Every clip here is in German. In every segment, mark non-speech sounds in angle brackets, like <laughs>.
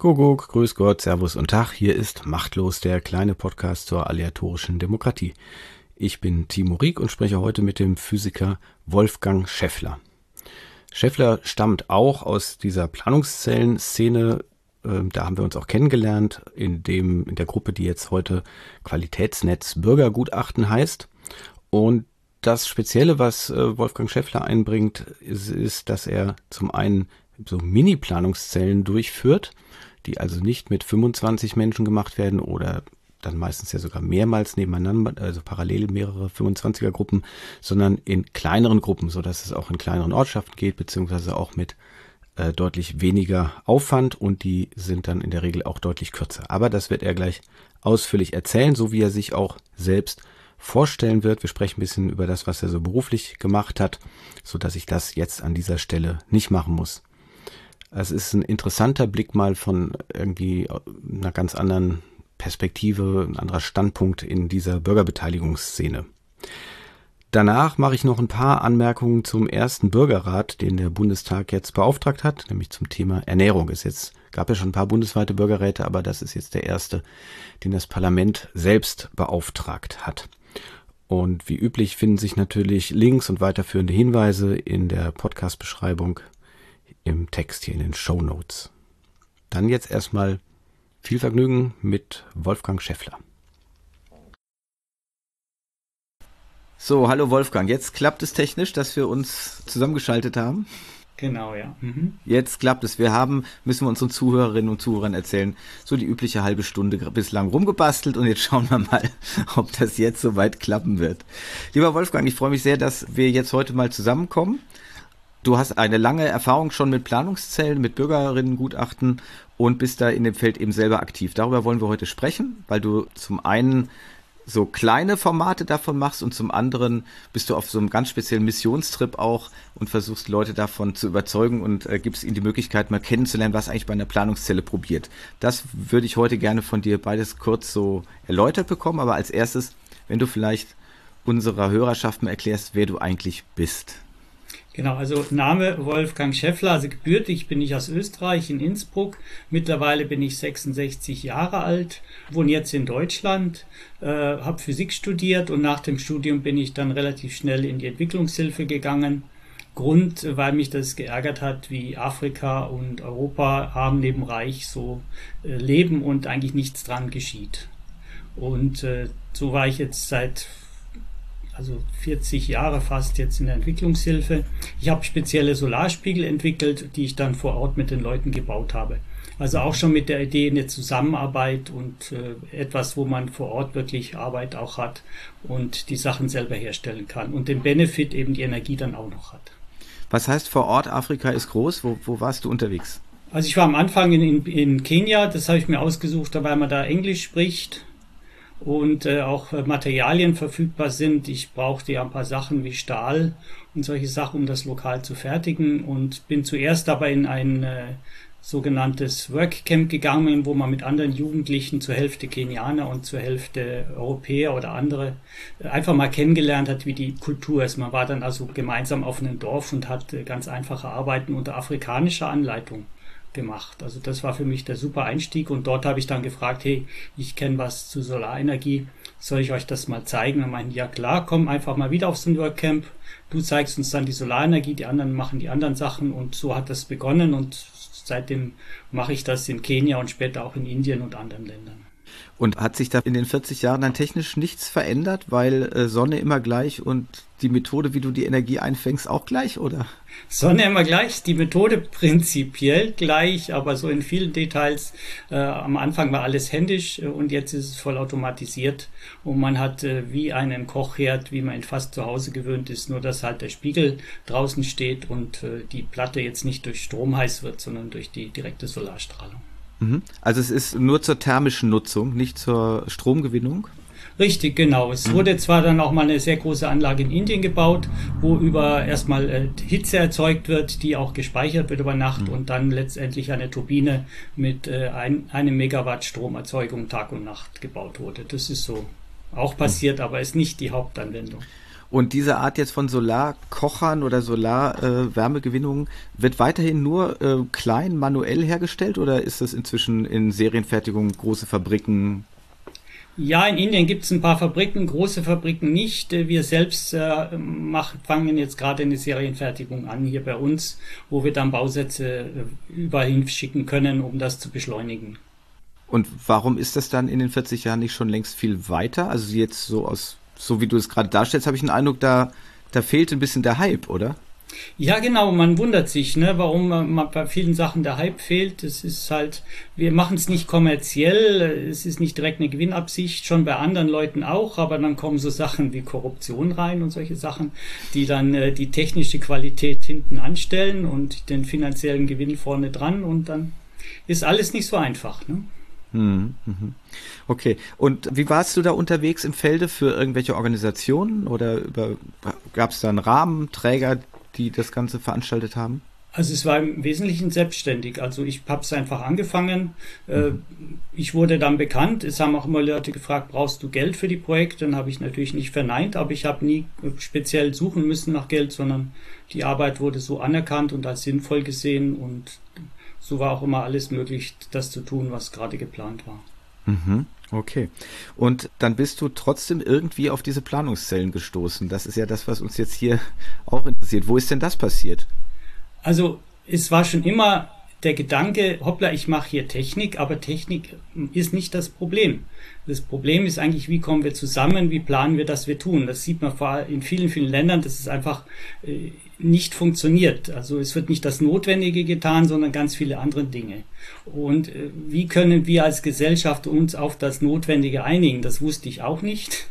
Kuckuck, Grüß Gott, Servus und Tag. Hier ist Machtlos, der kleine Podcast zur aleatorischen Demokratie. Ich bin Timo Rieck und spreche heute mit dem Physiker Wolfgang Scheffler. Scheffler stammt auch aus dieser Planungszellenszene. Ähm, da haben wir uns auch kennengelernt in dem, in der Gruppe, die jetzt heute Qualitätsnetz Bürgergutachten heißt. Und das Spezielle, was äh, Wolfgang Scheffler einbringt, ist, ist, dass er zum einen so Mini-Planungszellen durchführt die also nicht mit 25 Menschen gemacht werden oder dann meistens ja sogar mehrmals nebeneinander, also parallel mehrere 25er Gruppen, sondern in kleineren Gruppen, so dass es auch in kleineren Ortschaften geht, beziehungsweise auch mit äh, deutlich weniger Aufwand und die sind dann in der Regel auch deutlich kürzer. Aber das wird er gleich ausführlich erzählen, so wie er sich auch selbst vorstellen wird. Wir sprechen ein bisschen über das, was er so beruflich gemacht hat, so dass ich das jetzt an dieser Stelle nicht machen muss. Es ist ein interessanter Blick mal von irgendwie einer ganz anderen Perspektive, ein anderer Standpunkt in dieser Bürgerbeteiligungsszene. Danach mache ich noch ein paar Anmerkungen zum ersten Bürgerrat, den der Bundestag jetzt beauftragt hat, nämlich zum Thema Ernährung. Es jetzt gab ja schon ein paar bundesweite Bürgerräte, aber das ist jetzt der erste, den das Parlament selbst beauftragt hat. Und wie üblich finden sich natürlich Links und weiterführende Hinweise in der Podcast-Beschreibung im Text hier in den Show Notes. Dann jetzt erstmal viel Vergnügen mit Wolfgang Scheffler. So, hallo Wolfgang. Jetzt klappt es technisch, dass wir uns zusammengeschaltet haben. Genau, ja. Mhm. Jetzt klappt es. Wir haben, müssen wir unseren Zuhörerinnen und Zuhörern erzählen, so die übliche halbe Stunde bislang rumgebastelt und jetzt schauen wir mal, <laughs> ob das jetzt soweit klappen wird. Lieber Wolfgang, ich freue mich sehr, dass wir jetzt heute mal zusammenkommen. Du hast eine lange Erfahrung schon mit Planungszellen, mit Bürgerinnengutachten und bist da in dem Feld eben selber aktiv. Darüber wollen wir heute sprechen, weil du zum einen so kleine Formate davon machst und zum anderen bist du auf so einem ganz speziellen Missionstrip auch und versuchst Leute davon zu überzeugen und äh, gibst ihnen die Möglichkeit mal kennenzulernen, was eigentlich bei einer Planungszelle probiert. Das würde ich heute gerne von dir beides kurz so erläutert bekommen, aber als erstes, wenn du vielleicht unserer Hörerschaft mal erklärst, wer du eigentlich bist. Genau, also Name Wolfgang Schäffler, also gebürtig bin ich aus Österreich in Innsbruck. Mittlerweile bin ich 66 Jahre alt, wohne jetzt in Deutschland, äh, habe Physik studiert und nach dem Studium bin ich dann relativ schnell in die Entwicklungshilfe gegangen. Grund, weil mich das geärgert hat, wie Afrika und Europa arm neben reich so äh, leben und eigentlich nichts dran geschieht. Und äh, so war ich jetzt seit also 40 Jahre fast jetzt in der Entwicklungshilfe. Ich habe spezielle Solarspiegel entwickelt, die ich dann vor Ort mit den Leuten gebaut habe. Also auch schon mit der Idee eine Zusammenarbeit und äh, etwas, wo man vor Ort wirklich Arbeit auch hat und die Sachen selber herstellen kann und den Benefit eben die Energie dann auch noch hat. Was heißt vor Ort, Afrika ist groß? Wo, wo warst du unterwegs? Also ich war am Anfang in, in, in Kenia, das habe ich mir ausgesucht, weil man da Englisch spricht und äh, auch Materialien verfügbar sind. Ich brauchte ja ein paar Sachen wie Stahl und solche Sachen, um das lokal zu fertigen und bin zuerst aber in ein äh, sogenanntes Workcamp gegangen, wo man mit anderen Jugendlichen zur Hälfte Kenianer und zur Hälfte Europäer oder andere äh, einfach mal kennengelernt hat, wie die Kultur ist. Man war dann also gemeinsam auf einem Dorf und hat äh, ganz einfache Arbeiten unter afrikanischer Anleitung gemacht. Also das war für mich der super Einstieg und dort habe ich dann gefragt, hey, ich kenne was zu Solarenergie, soll ich euch das mal zeigen? Und meinen, ja klar, komm einfach mal wieder auf so ein Workcamp, du zeigst uns dann die Solarenergie, die anderen machen die anderen Sachen und so hat das begonnen und seitdem mache ich das in Kenia und später auch in Indien und anderen Ländern. Und hat sich da in den 40 Jahren dann technisch nichts verändert, weil äh, Sonne immer gleich und die Methode, wie du die Energie einfängst, auch gleich, oder? Sonne immer gleich, die Methode prinzipiell gleich, aber so in vielen Details. Äh, am Anfang war alles händisch äh, und jetzt ist es voll automatisiert und man hat äh, wie einen Kochherd, wie man ihn fast zu Hause gewöhnt ist, nur dass halt der Spiegel draußen steht und äh, die Platte jetzt nicht durch Strom heiß wird, sondern durch die direkte Solarstrahlung. Mhm. Also es ist nur zur thermischen Nutzung, nicht zur Stromgewinnung? Richtig, genau. Es mhm. wurde zwar dann auch mal eine sehr große Anlage in Indien gebaut, wo über erstmal äh, Hitze erzeugt wird, die auch gespeichert wird über Nacht mhm. und dann letztendlich eine Turbine mit äh, ein, einem Megawatt Stromerzeugung Tag und Nacht gebaut wurde. Das ist so auch passiert, mhm. aber ist nicht die Hauptanwendung. Und diese Art jetzt von Solarkochern oder Solarwärmegewinnung äh, wird weiterhin nur äh, klein manuell hergestellt oder ist das inzwischen in Serienfertigung große Fabriken? Ja, in Indien gibt es ein paar Fabriken, große Fabriken nicht. Wir selbst äh, mach, fangen jetzt gerade eine Serienfertigung an hier bei uns, wo wir dann Bausätze äh, überall hinschicken können, um das zu beschleunigen. Und warum ist das dann in den 40 Jahren nicht schon längst viel weiter? Also jetzt so aus, so wie du es gerade darstellst, habe ich den Eindruck, da, da fehlt ein bisschen der Hype, oder? Ja, genau, man wundert sich, ne, warum man bei vielen Sachen der Hype fehlt. Es ist halt, wir machen es nicht kommerziell, es ist nicht direkt eine Gewinnabsicht, schon bei anderen Leuten auch, aber dann kommen so Sachen wie Korruption rein und solche Sachen, die dann äh, die technische Qualität hinten anstellen und den finanziellen Gewinn vorne dran und dann ist alles nicht so einfach. Ne? Hm, mhm. Okay. Und wie warst du da unterwegs im Felde für irgendwelche Organisationen oder gab es da einen Rahmenträger, die das Ganze veranstaltet haben? Also es war im Wesentlichen selbstständig. Also ich habe es einfach angefangen. Äh, mhm. Ich wurde dann bekannt. Es haben auch immer Leute gefragt, brauchst du Geld für die Projekte? Dann habe ich natürlich nicht verneint, aber ich habe nie speziell suchen müssen nach Geld, sondern die Arbeit wurde so anerkannt und als sinnvoll gesehen und so war auch immer alles möglich, das zu tun, was gerade geplant war. Mhm. Okay. Und dann bist du trotzdem irgendwie auf diese Planungszellen gestoßen. Das ist ja das, was uns jetzt hier auch interessiert. Wo ist denn das passiert? Also es war schon immer der Gedanke, hoppla, ich mache hier Technik, aber Technik ist nicht das Problem. Das Problem ist eigentlich, wie kommen wir zusammen, wie planen wir, dass wir tun. Das sieht man vor allem in vielen, vielen Ländern, dass es einfach äh, nicht funktioniert. Also es wird nicht das Notwendige getan, sondern ganz viele andere Dinge. Und äh, wie können wir als Gesellschaft uns auf das Notwendige einigen? Das wusste ich auch nicht.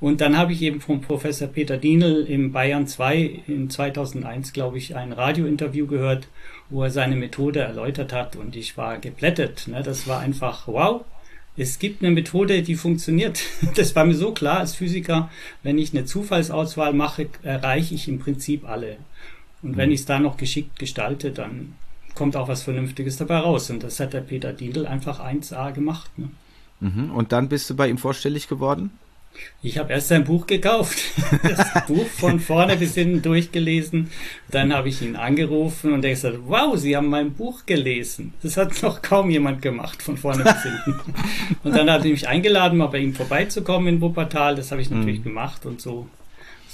Und dann habe ich eben von Professor Peter Dienel im Bayern 2 in 2001, glaube ich, ein Radiointerview gehört, wo er seine Methode erläutert hat und ich war geplättet. Ne? Das war einfach wow. Es gibt eine Methode, die funktioniert. <laughs> Das war mir so klar als Physiker. Wenn ich eine Zufallsauswahl mache, erreiche ich im Prinzip alle. Und wenn mhm. ich es da noch geschickt gestalte, dann kommt auch was Vernünftiges dabei raus. Und das hat der Peter Diedl einfach 1A gemacht. Ne? Mhm. Und dann bist du bei ihm vorstellig geworden? Ich habe erst sein Buch gekauft, <laughs> das Buch von vorne bis hinten durchgelesen. Dann habe ich ihn angerufen und er gesagt, wow, Sie haben mein Buch gelesen. Das hat noch kaum jemand gemacht, von vorne bis hinten. <laughs> Und dann hat er mich eingeladen, mal bei ihm vorbeizukommen in Wuppertal. Das habe ich natürlich mhm. gemacht und so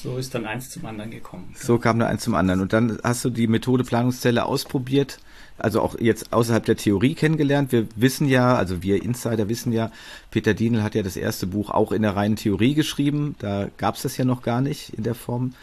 so ist dann eins zum anderen gekommen. So kam dann eins zum anderen. Und dann hast du die Methode Planungszelle ausprobiert, also auch jetzt außerhalb der Theorie kennengelernt. Wir wissen ja, also wir Insider wissen ja, Peter Dienel hat ja das erste Buch auch in der reinen Theorie geschrieben. Da gab es das ja noch gar nicht in der Form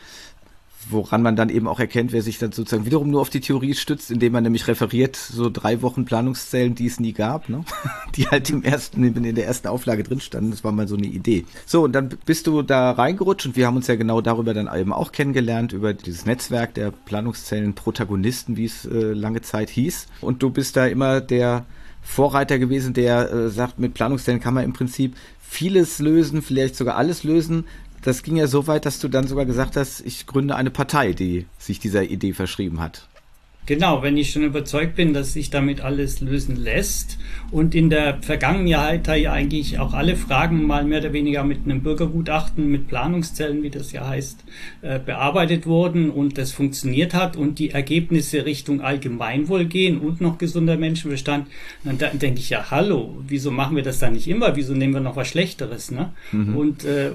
woran man dann eben auch erkennt, wer sich dann sozusagen wiederum nur auf die Theorie stützt, indem man nämlich referiert, so drei Wochen Planungszellen, die es nie gab, ne? <laughs> die halt im ersten, in der ersten Auflage drin standen. Das war mal so eine Idee. So, und dann bist du da reingerutscht und wir haben uns ja genau darüber dann eben auch kennengelernt, über dieses Netzwerk der Planungszellen Protagonisten, wie es äh, lange Zeit hieß. Und du bist da immer der Vorreiter gewesen, der äh, sagt, mit Planungszellen kann man im Prinzip vieles lösen, vielleicht sogar alles lösen, das ging ja so weit, dass du dann sogar gesagt hast, ich gründe eine Partei, die sich dieser Idee verschrieben hat. Genau, wenn ich schon überzeugt bin, dass sich damit alles lösen lässt und in der Vergangenheit ja eigentlich auch alle Fragen mal mehr oder weniger mit einem Bürgergutachten, mit Planungszellen, wie das ja heißt, äh, bearbeitet wurden und das funktioniert hat und die Ergebnisse Richtung Allgemeinwohl gehen und noch gesunder Menschenverstand, dann denke ich ja, hallo, wieso machen wir das dann nicht immer? Wieso nehmen wir noch was Schlechteres? Ne? Mhm. Und äh,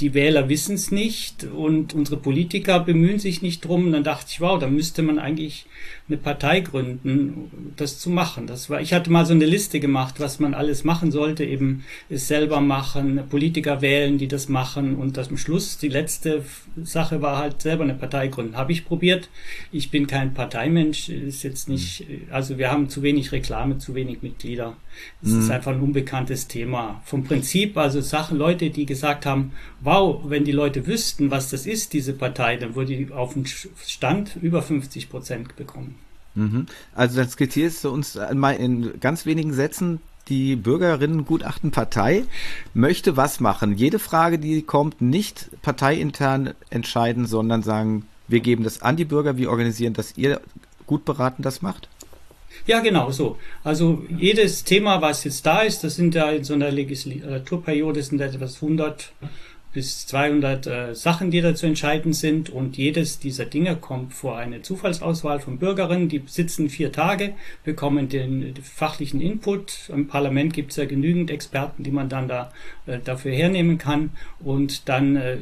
die Wähler wissen es nicht und unsere Politiker bemühen sich nicht drum. dann dachte ich, wow, da müsste man eigentlich eine Partei gründen, das zu machen. Das war, ich hatte mal so eine Liste gemacht, was man alles machen sollte, eben es selber machen, Politiker wählen, die das machen und das am Schluss, die letzte Sache war halt selber eine Partei gründen. Habe ich probiert. Ich bin kein Parteimensch, ist jetzt nicht, also wir haben zu wenig Reklame, zu wenig Mitglieder. Es mhm. ist einfach ein unbekanntes Thema. Vom Prinzip, also Sachen, Leute, die gesagt haben, wow, wenn die Leute wüssten, was das ist, diese Partei, dann würde die auf den Stand über 50 Prozent bekommen. Mhm. Also dann skizzierst du uns mal in ganz wenigen Sätzen die Bürgerinnengutachtenpartei möchte was machen? Jede Frage, die kommt, nicht parteiintern entscheiden, sondern sagen, wir geben das an die Bürger, wir organisieren, dass ihr gut beraten das macht? Ja, genau so. Also jedes Thema, was jetzt da ist, das sind ja in so einer Legislaturperiode sind etwas 100 bis 200 äh, Sachen, die da zu entscheiden sind und jedes dieser Dinge kommt vor eine Zufallsauswahl von Bürgerinnen, die sitzen vier Tage, bekommen den fachlichen Input. Im Parlament gibt es ja genügend Experten, die man dann da äh, dafür hernehmen kann und dann äh,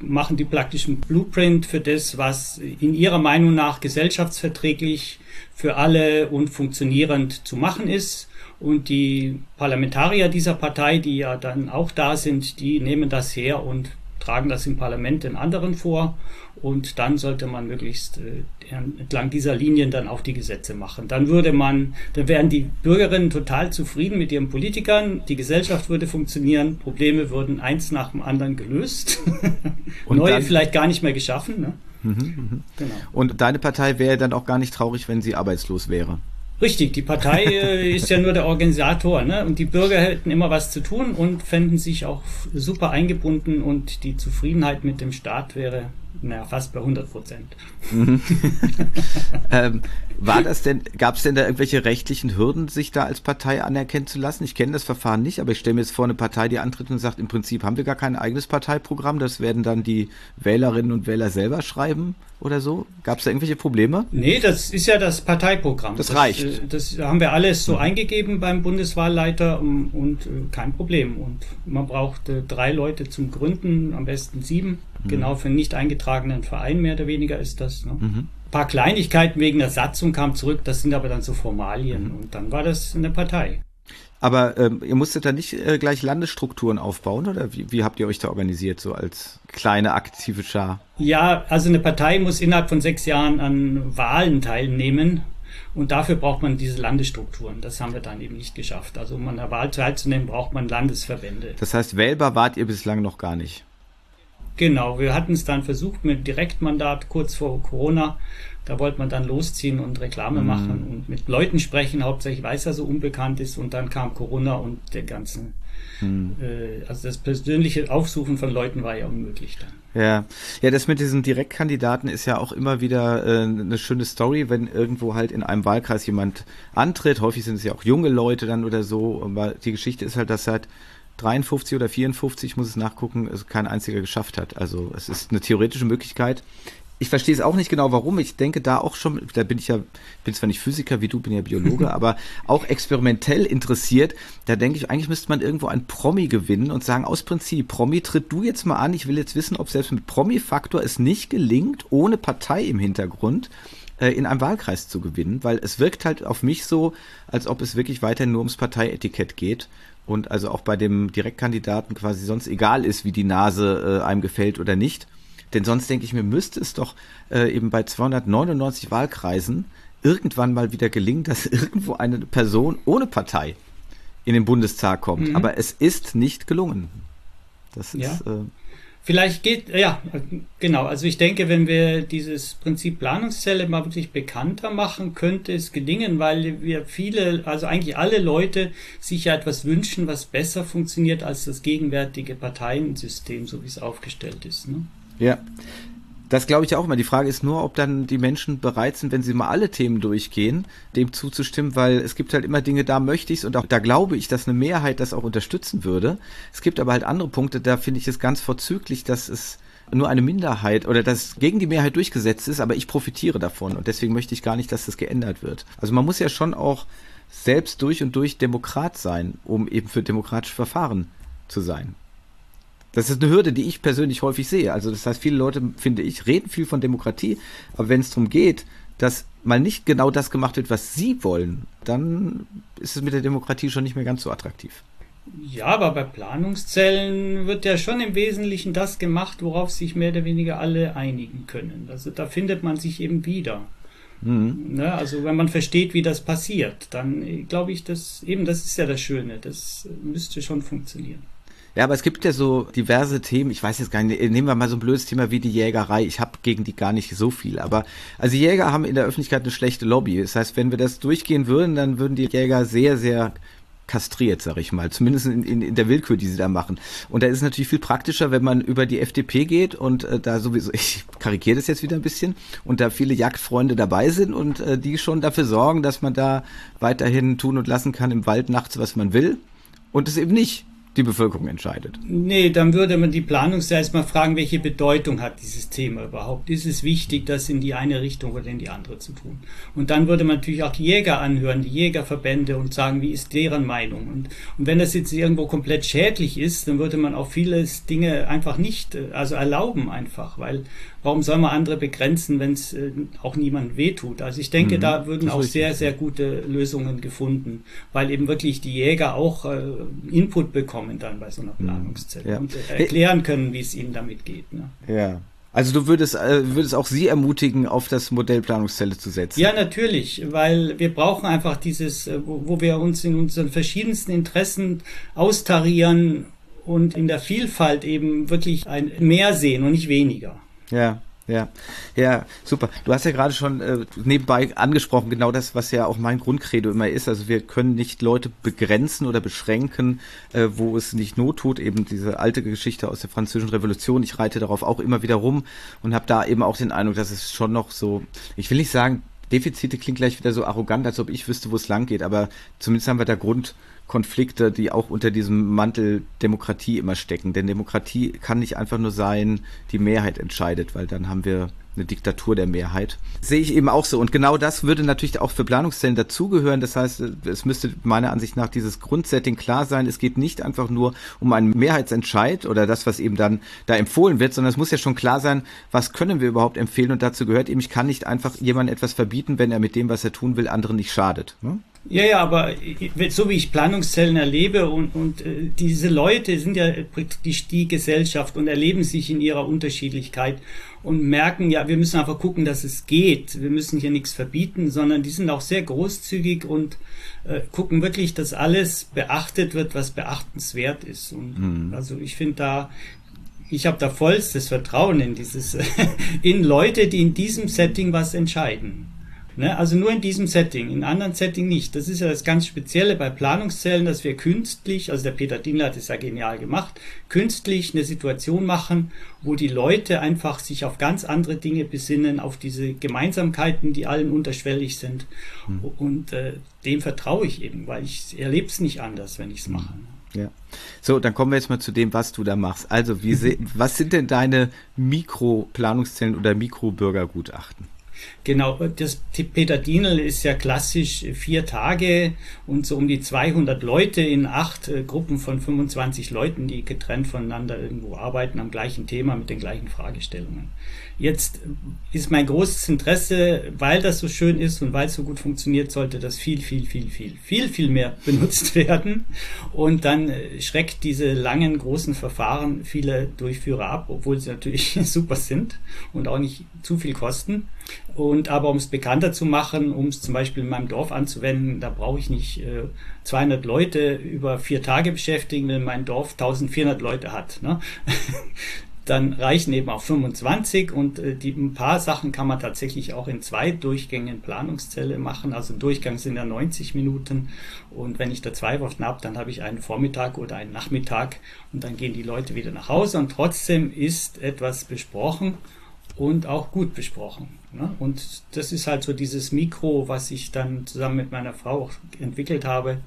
machen die praktisch einen Blueprint für das, was in ihrer Meinung nach gesellschaftsverträglich für alle und funktionierend zu machen ist. Und die Parlamentarier dieser Partei, die ja dann auch da sind, die nehmen das her und tragen das im Parlament den anderen vor. Und dann sollte man möglichst äh, entlang dieser Linien dann auch die Gesetze machen. Dann würde man, dann wären die Bürgerinnen total zufrieden mit ihren Politikern, die Gesellschaft würde funktionieren, Probleme würden eins nach dem anderen gelöst, <laughs> neue vielleicht gar nicht mehr geschaffen. Ne? Mhm, mh. genau. Und deine Partei wäre dann auch gar nicht traurig, wenn sie arbeitslos wäre. Richtig, die Partei äh, <laughs> ist ja nur der Organisator, ne? Und die Bürger hätten immer was zu tun und fänden sich auch super eingebunden und die Zufriedenheit mit dem Staat wäre naja, fast bei 100 Prozent. Mhm. <laughs> ähm, war das denn, gab es denn da irgendwelche rechtlichen Hürden, sich da als Partei anerkennen zu lassen? Ich kenne das Verfahren nicht, aber ich stelle mir jetzt vor, eine Partei, die antritt und sagt, im Prinzip haben wir gar kein eigenes Parteiprogramm, das werden dann die Wählerinnen und Wähler selber schreiben oder so? Gab es da irgendwelche Probleme? Nee, das ist ja das Parteiprogramm. Das, das reicht. Äh, das haben wir alles so mhm. eingegeben beim Bundeswahlleiter und, und, äh, kein Problem. Und man braucht drei Leute zum Gründen, am besten sieben. Mhm. Genau für einen nicht eingetragenen Verein mehr oder weniger ist das. Ne? Mhm paar Kleinigkeiten wegen der Satzung kamen zurück, das sind aber dann so Formalien mhm. und dann war das eine Partei. Aber ähm, ihr musstet da nicht äh, gleich Landesstrukturen aufbauen oder wie, wie habt ihr euch da organisiert, so als kleine aktive Schar? Ja, also eine Partei muss innerhalb von sechs Jahren an Wahlen teilnehmen und dafür braucht man diese Landesstrukturen. Das haben wir dann eben nicht geschafft. Also um an der Wahl teilzunehmen, braucht man Landesverbände. Das heißt, wählbar wart ihr bislang noch gar nicht? Genau, wir hatten es dann versucht mit Direktmandat kurz vor Corona. Da wollte man dann losziehen und Reklame mhm. machen und mit Leuten sprechen, hauptsächlich weil es ja so unbekannt ist. Und dann kam Corona und der ganze, mhm. äh, also das persönliche Aufsuchen von Leuten war ja unmöglich dann. Ja, ja, das mit diesen Direktkandidaten ist ja auch immer wieder äh, eine schöne Story, wenn irgendwo halt in einem Wahlkreis jemand antritt. Häufig sind es ja auch junge Leute dann oder so. Aber die Geschichte ist halt, dass seit 53 oder 54, muss es nachgucken, es kein einziger geschafft hat. Also es ist eine theoretische Möglichkeit. Ich verstehe es auch nicht genau, warum. Ich denke da auch schon, da bin ich ja, bin zwar nicht Physiker wie du, bin ja Biologe, <laughs> aber auch experimentell interessiert. Da denke ich, eigentlich müsste man irgendwo ein Promi gewinnen und sagen, aus Prinzip, Promi, tritt du jetzt mal an. Ich will jetzt wissen, ob selbst mit Promi-Faktor es nicht gelingt, ohne Partei im Hintergrund äh, in einem Wahlkreis zu gewinnen, weil es wirkt halt auf mich so, als ob es wirklich weiter nur ums Parteietikett geht und also auch bei dem Direktkandidaten quasi sonst egal ist, wie die Nase äh, einem gefällt oder nicht. Denn sonst denke ich mir, müsste es doch äh, eben bei 299 Wahlkreisen irgendwann mal wieder gelingen, dass <laughs> irgendwo eine Person ohne Partei in den Bundestag kommt. Mhm. Aber es ist nicht gelungen. Das ist. Ja. Äh, Vielleicht geht, ja, genau. Also ich denke, wenn wir dieses Prinzip Planungszelle mal wirklich bekannter machen, könnte es gelingen, weil wir viele, also eigentlich alle Leute sich ja etwas wünschen, was besser funktioniert als das gegenwärtige Parteiensystem, so wie es aufgestellt ist. Ne? Ja. Das glaube ich auch immer. Die Frage ist nur, ob dann die Menschen bereit sind, wenn sie mal alle Themen durchgehen, dem zuzustimmen, weil es gibt halt immer Dinge, da möchte ich es und auch da glaube ich, dass eine Mehrheit das auch unterstützen würde. Es gibt aber halt andere Punkte, da finde ich es ganz vorzüglich, dass es nur eine Minderheit oder dass gegen die Mehrheit durchgesetzt ist, aber ich profitiere davon und deswegen möchte ich gar nicht, dass das geändert wird. Also man muss ja schon auch selbst durch und durch Demokrat sein, um eben für demokratische Verfahren zu sein. Das ist eine Hürde, die ich persönlich häufig sehe. Also das heißt, viele Leute, finde ich, reden viel von Demokratie, aber wenn es darum geht, dass mal nicht genau das gemacht wird, was sie wollen, dann ist es mit der Demokratie schon nicht mehr ganz so attraktiv. Ja, aber bei Planungszellen wird ja schon im Wesentlichen das gemacht, worauf sich mehr oder weniger alle einigen können. Also da findet man sich eben wieder. Mhm. Ne, also wenn man versteht, wie das passiert, dann glaube ich, dass eben das ist ja das Schöne, das müsste schon funktionieren. Ja, aber es gibt ja so diverse Themen, ich weiß jetzt gar nicht, nehmen wir mal so ein blödes Thema wie die Jägerei. Ich habe gegen die gar nicht so viel, aber also Jäger haben in der Öffentlichkeit eine schlechte Lobby. Das heißt, wenn wir das durchgehen würden, dann würden die Jäger sehr, sehr kastriert, sag ich mal, zumindest in, in, in der Willkür, die sie da machen. Und da ist es natürlich viel praktischer, wenn man über die FDP geht und äh, da sowieso, <laughs> ich karikiere das jetzt wieder ein bisschen, und da viele Jagdfreunde dabei sind und äh, die schon dafür sorgen, dass man da weiterhin tun und lassen kann im Wald nachts, was man will und es eben nicht die Bevölkerung entscheidet. Nee, dann würde man die Planungszelle erstmal fragen, welche Bedeutung hat dieses Thema überhaupt? Ist es wichtig, das in die eine Richtung oder in die andere zu tun? Und dann würde man natürlich auch die Jäger anhören, die Jägerverbände und sagen, wie ist deren Meinung? Und, und wenn das jetzt irgendwo komplett schädlich ist, dann würde man auch vieles Dinge einfach nicht, äh, also erlauben einfach, weil warum soll man andere begrenzen, wenn es äh, auch niemand wehtut? Also ich denke, mhm, da würden auch sehr, sehr gute Lösungen gefunden, weil eben wirklich die Jäger auch äh, Input bekommen dann bei so einer mhm. Planungszelle ja. und äh, erklären können, wie es ihnen damit geht. Ne? Ja. Also du würdest, äh, würdest auch Sie ermutigen, auf das Modell Planungszelle zu setzen? Ja, natürlich, weil wir brauchen einfach dieses, äh, wo, wo wir uns in unseren verschiedensten Interessen austarieren und in der Vielfalt eben wirklich ein mehr sehen und nicht weniger. Ja, ja, ja, super. Du hast ja gerade schon äh, nebenbei angesprochen, genau das, was ja auch mein Grundcredo immer ist. Also wir können nicht Leute begrenzen oder beschränken, äh, wo es nicht Not tut. Eben diese alte Geschichte aus der Französischen Revolution. Ich reite darauf auch immer wieder rum und habe da eben auch den Eindruck, dass es schon noch so, ich will nicht sagen, Defizite klingt gleich wieder so arrogant, als ob ich wüsste, wo es lang geht, aber zumindest haben wir da Grund, Konflikte, die auch unter diesem Mantel Demokratie immer stecken. Denn Demokratie kann nicht einfach nur sein, die Mehrheit entscheidet, weil dann haben wir eine Diktatur der Mehrheit. Sehe ich eben auch so. Und genau das würde natürlich auch für Planungszellen dazugehören. Das heißt, es müsste meiner Ansicht nach dieses Grundsetting klar sein. Es geht nicht einfach nur um einen Mehrheitsentscheid oder das, was eben dann da empfohlen wird, sondern es muss ja schon klar sein, was können wir überhaupt empfehlen. Und dazu gehört eben, ich kann nicht einfach jemandem etwas verbieten, wenn er mit dem, was er tun will, anderen nicht schadet. Ne? Ja, ja, aber so wie ich Planungszellen erlebe und, und äh, diese Leute sind ja praktisch die Gesellschaft und erleben sich in ihrer Unterschiedlichkeit und merken, ja, wir müssen einfach gucken, dass es geht. Wir müssen hier nichts verbieten, sondern die sind auch sehr großzügig und äh, gucken wirklich, dass alles beachtet wird, was beachtenswert ist. Und mhm. also ich finde da ich habe da vollstes Vertrauen in dieses, <laughs> in Leute, die in diesem Setting was entscheiden. Ne? Also nur in diesem Setting, in anderen Setting nicht. Das ist ja das ganz Spezielle bei Planungszellen, dass wir künstlich, also der Peter Dienler hat es ja genial gemacht, künstlich eine Situation machen, wo die Leute einfach sich auf ganz andere Dinge besinnen, auf diese Gemeinsamkeiten, die allen unterschwellig sind. Mhm. Und äh, dem vertraue ich eben, weil ich erlebe es nicht anders, wenn ich es hm. mache. Ja. So, dann kommen wir jetzt mal zu dem, was du da machst. Also, wie <laughs> was sind denn deine Mikroplanungszellen oder Mikrobürgergutachten? Genau, das Peter Dienel ist ja klassisch vier Tage und so um die 200 Leute in acht äh, Gruppen von 25 Leuten, die getrennt voneinander irgendwo arbeiten am gleichen Thema mit den gleichen Fragestellungen. Jetzt ist mein großes Interesse, weil das so schön ist und weil es so gut funktioniert, sollte das viel, viel, viel, viel, viel, viel mehr <laughs> benutzt werden. Und dann äh, schreckt diese langen, großen Verfahren viele Durchführer ab, obwohl sie natürlich <laughs> super sind und auch nicht zu viel kosten. Und aber um es bekannter zu machen, um es zum Beispiel in meinem Dorf anzuwenden, da brauche ich nicht äh, 200 Leute über vier Tage beschäftigen, wenn mein Dorf 1400 Leute hat. Ne? <laughs> dann reichen eben auch 25 und äh, die, ein paar Sachen kann man tatsächlich auch in zwei Durchgängen Planungszelle machen. Also Durchgang sind ja 90 Minuten und wenn ich da zwei Wochen habe, dann habe ich einen Vormittag oder einen Nachmittag und dann gehen die Leute wieder nach Hause und trotzdem ist etwas besprochen und auch gut besprochen. Ne? Und das ist halt so dieses Mikro, was ich dann zusammen mit meiner Frau entwickelt habe.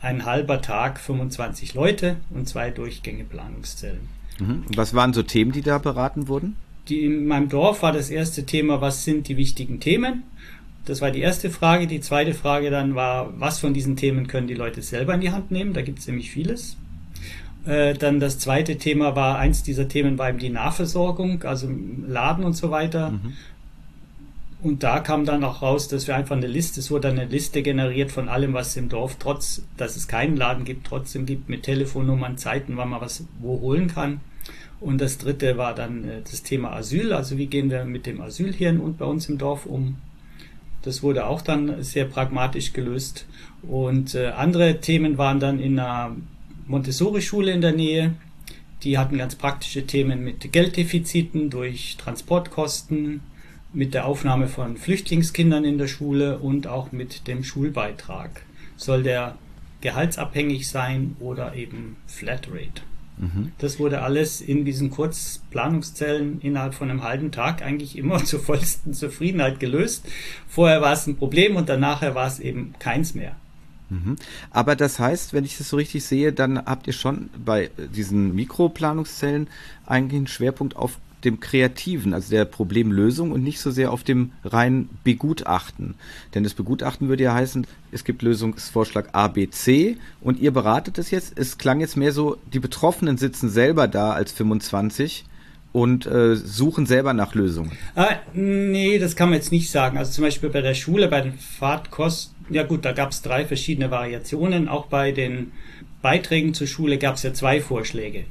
Ein halber Tag, 25 Leute und zwei Durchgänge Planungszellen. Mhm. Was waren so Themen, die da beraten wurden? Die, in meinem Dorf war das erste Thema, was sind die wichtigen Themen? Das war die erste Frage. Die zweite Frage dann war, was von diesen Themen können die Leute selber in die Hand nehmen? Da gibt es nämlich vieles. Äh, dann das zweite Thema war, eins dieser Themen war eben die Nahversorgung, also Laden und so weiter. Mhm. Und da kam dann auch raus, dass wir einfach eine Liste, es wurde eine Liste generiert von allem, was es im Dorf, trotz, dass es keinen Laden gibt, trotzdem gibt mit Telefonnummern, Zeiten, wann man was wo holen kann. Und das dritte war dann äh, das Thema Asyl, also wie gehen wir mit dem Asyl hier und bei uns im Dorf um. Das wurde auch dann sehr pragmatisch gelöst. Und äh, andere Themen waren dann in einer Montessori-Schule in der Nähe. Die hatten ganz praktische Themen mit Gelddefiziten durch Transportkosten, mit der Aufnahme von Flüchtlingskindern in der Schule und auch mit dem Schulbeitrag. Soll der gehaltsabhängig sein oder eben Flatrate? Mhm. Das wurde alles in diesen Kurzplanungszellen innerhalb von einem halben Tag eigentlich immer <laughs> zur vollsten Zufriedenheit gelöst. Vorher war es ein Problem und danach war es eben keins mehr. Mhm. Aber das heißt, wenn ich das so richtig sehe, dann habt ihr schon bei diesen Mikroplanungszellen eigentlich einen Schwerpunkt auf dem Kreativen, also der Problemlösung und nicht so sehr auf dem rein Begutachten. Denn das Begutachten würde ja heißen, es gibt Lösungsvorschlag A, B, C und ihr beratet es jetzt. Es klang jetzt mehr so, die Betroffenen sitzen selber da als 25 und äh, suchen selber nach Lösungen. Ah, nee, das kann man jetzt nicht sagen. Also zum Beispiel bei der Schule, bei den Fahrtkosten, ja gut, da gab es drei verschiedene Variationen. Auch bei den Beiträgen zur Schule gab es ja zwei Vorschläge.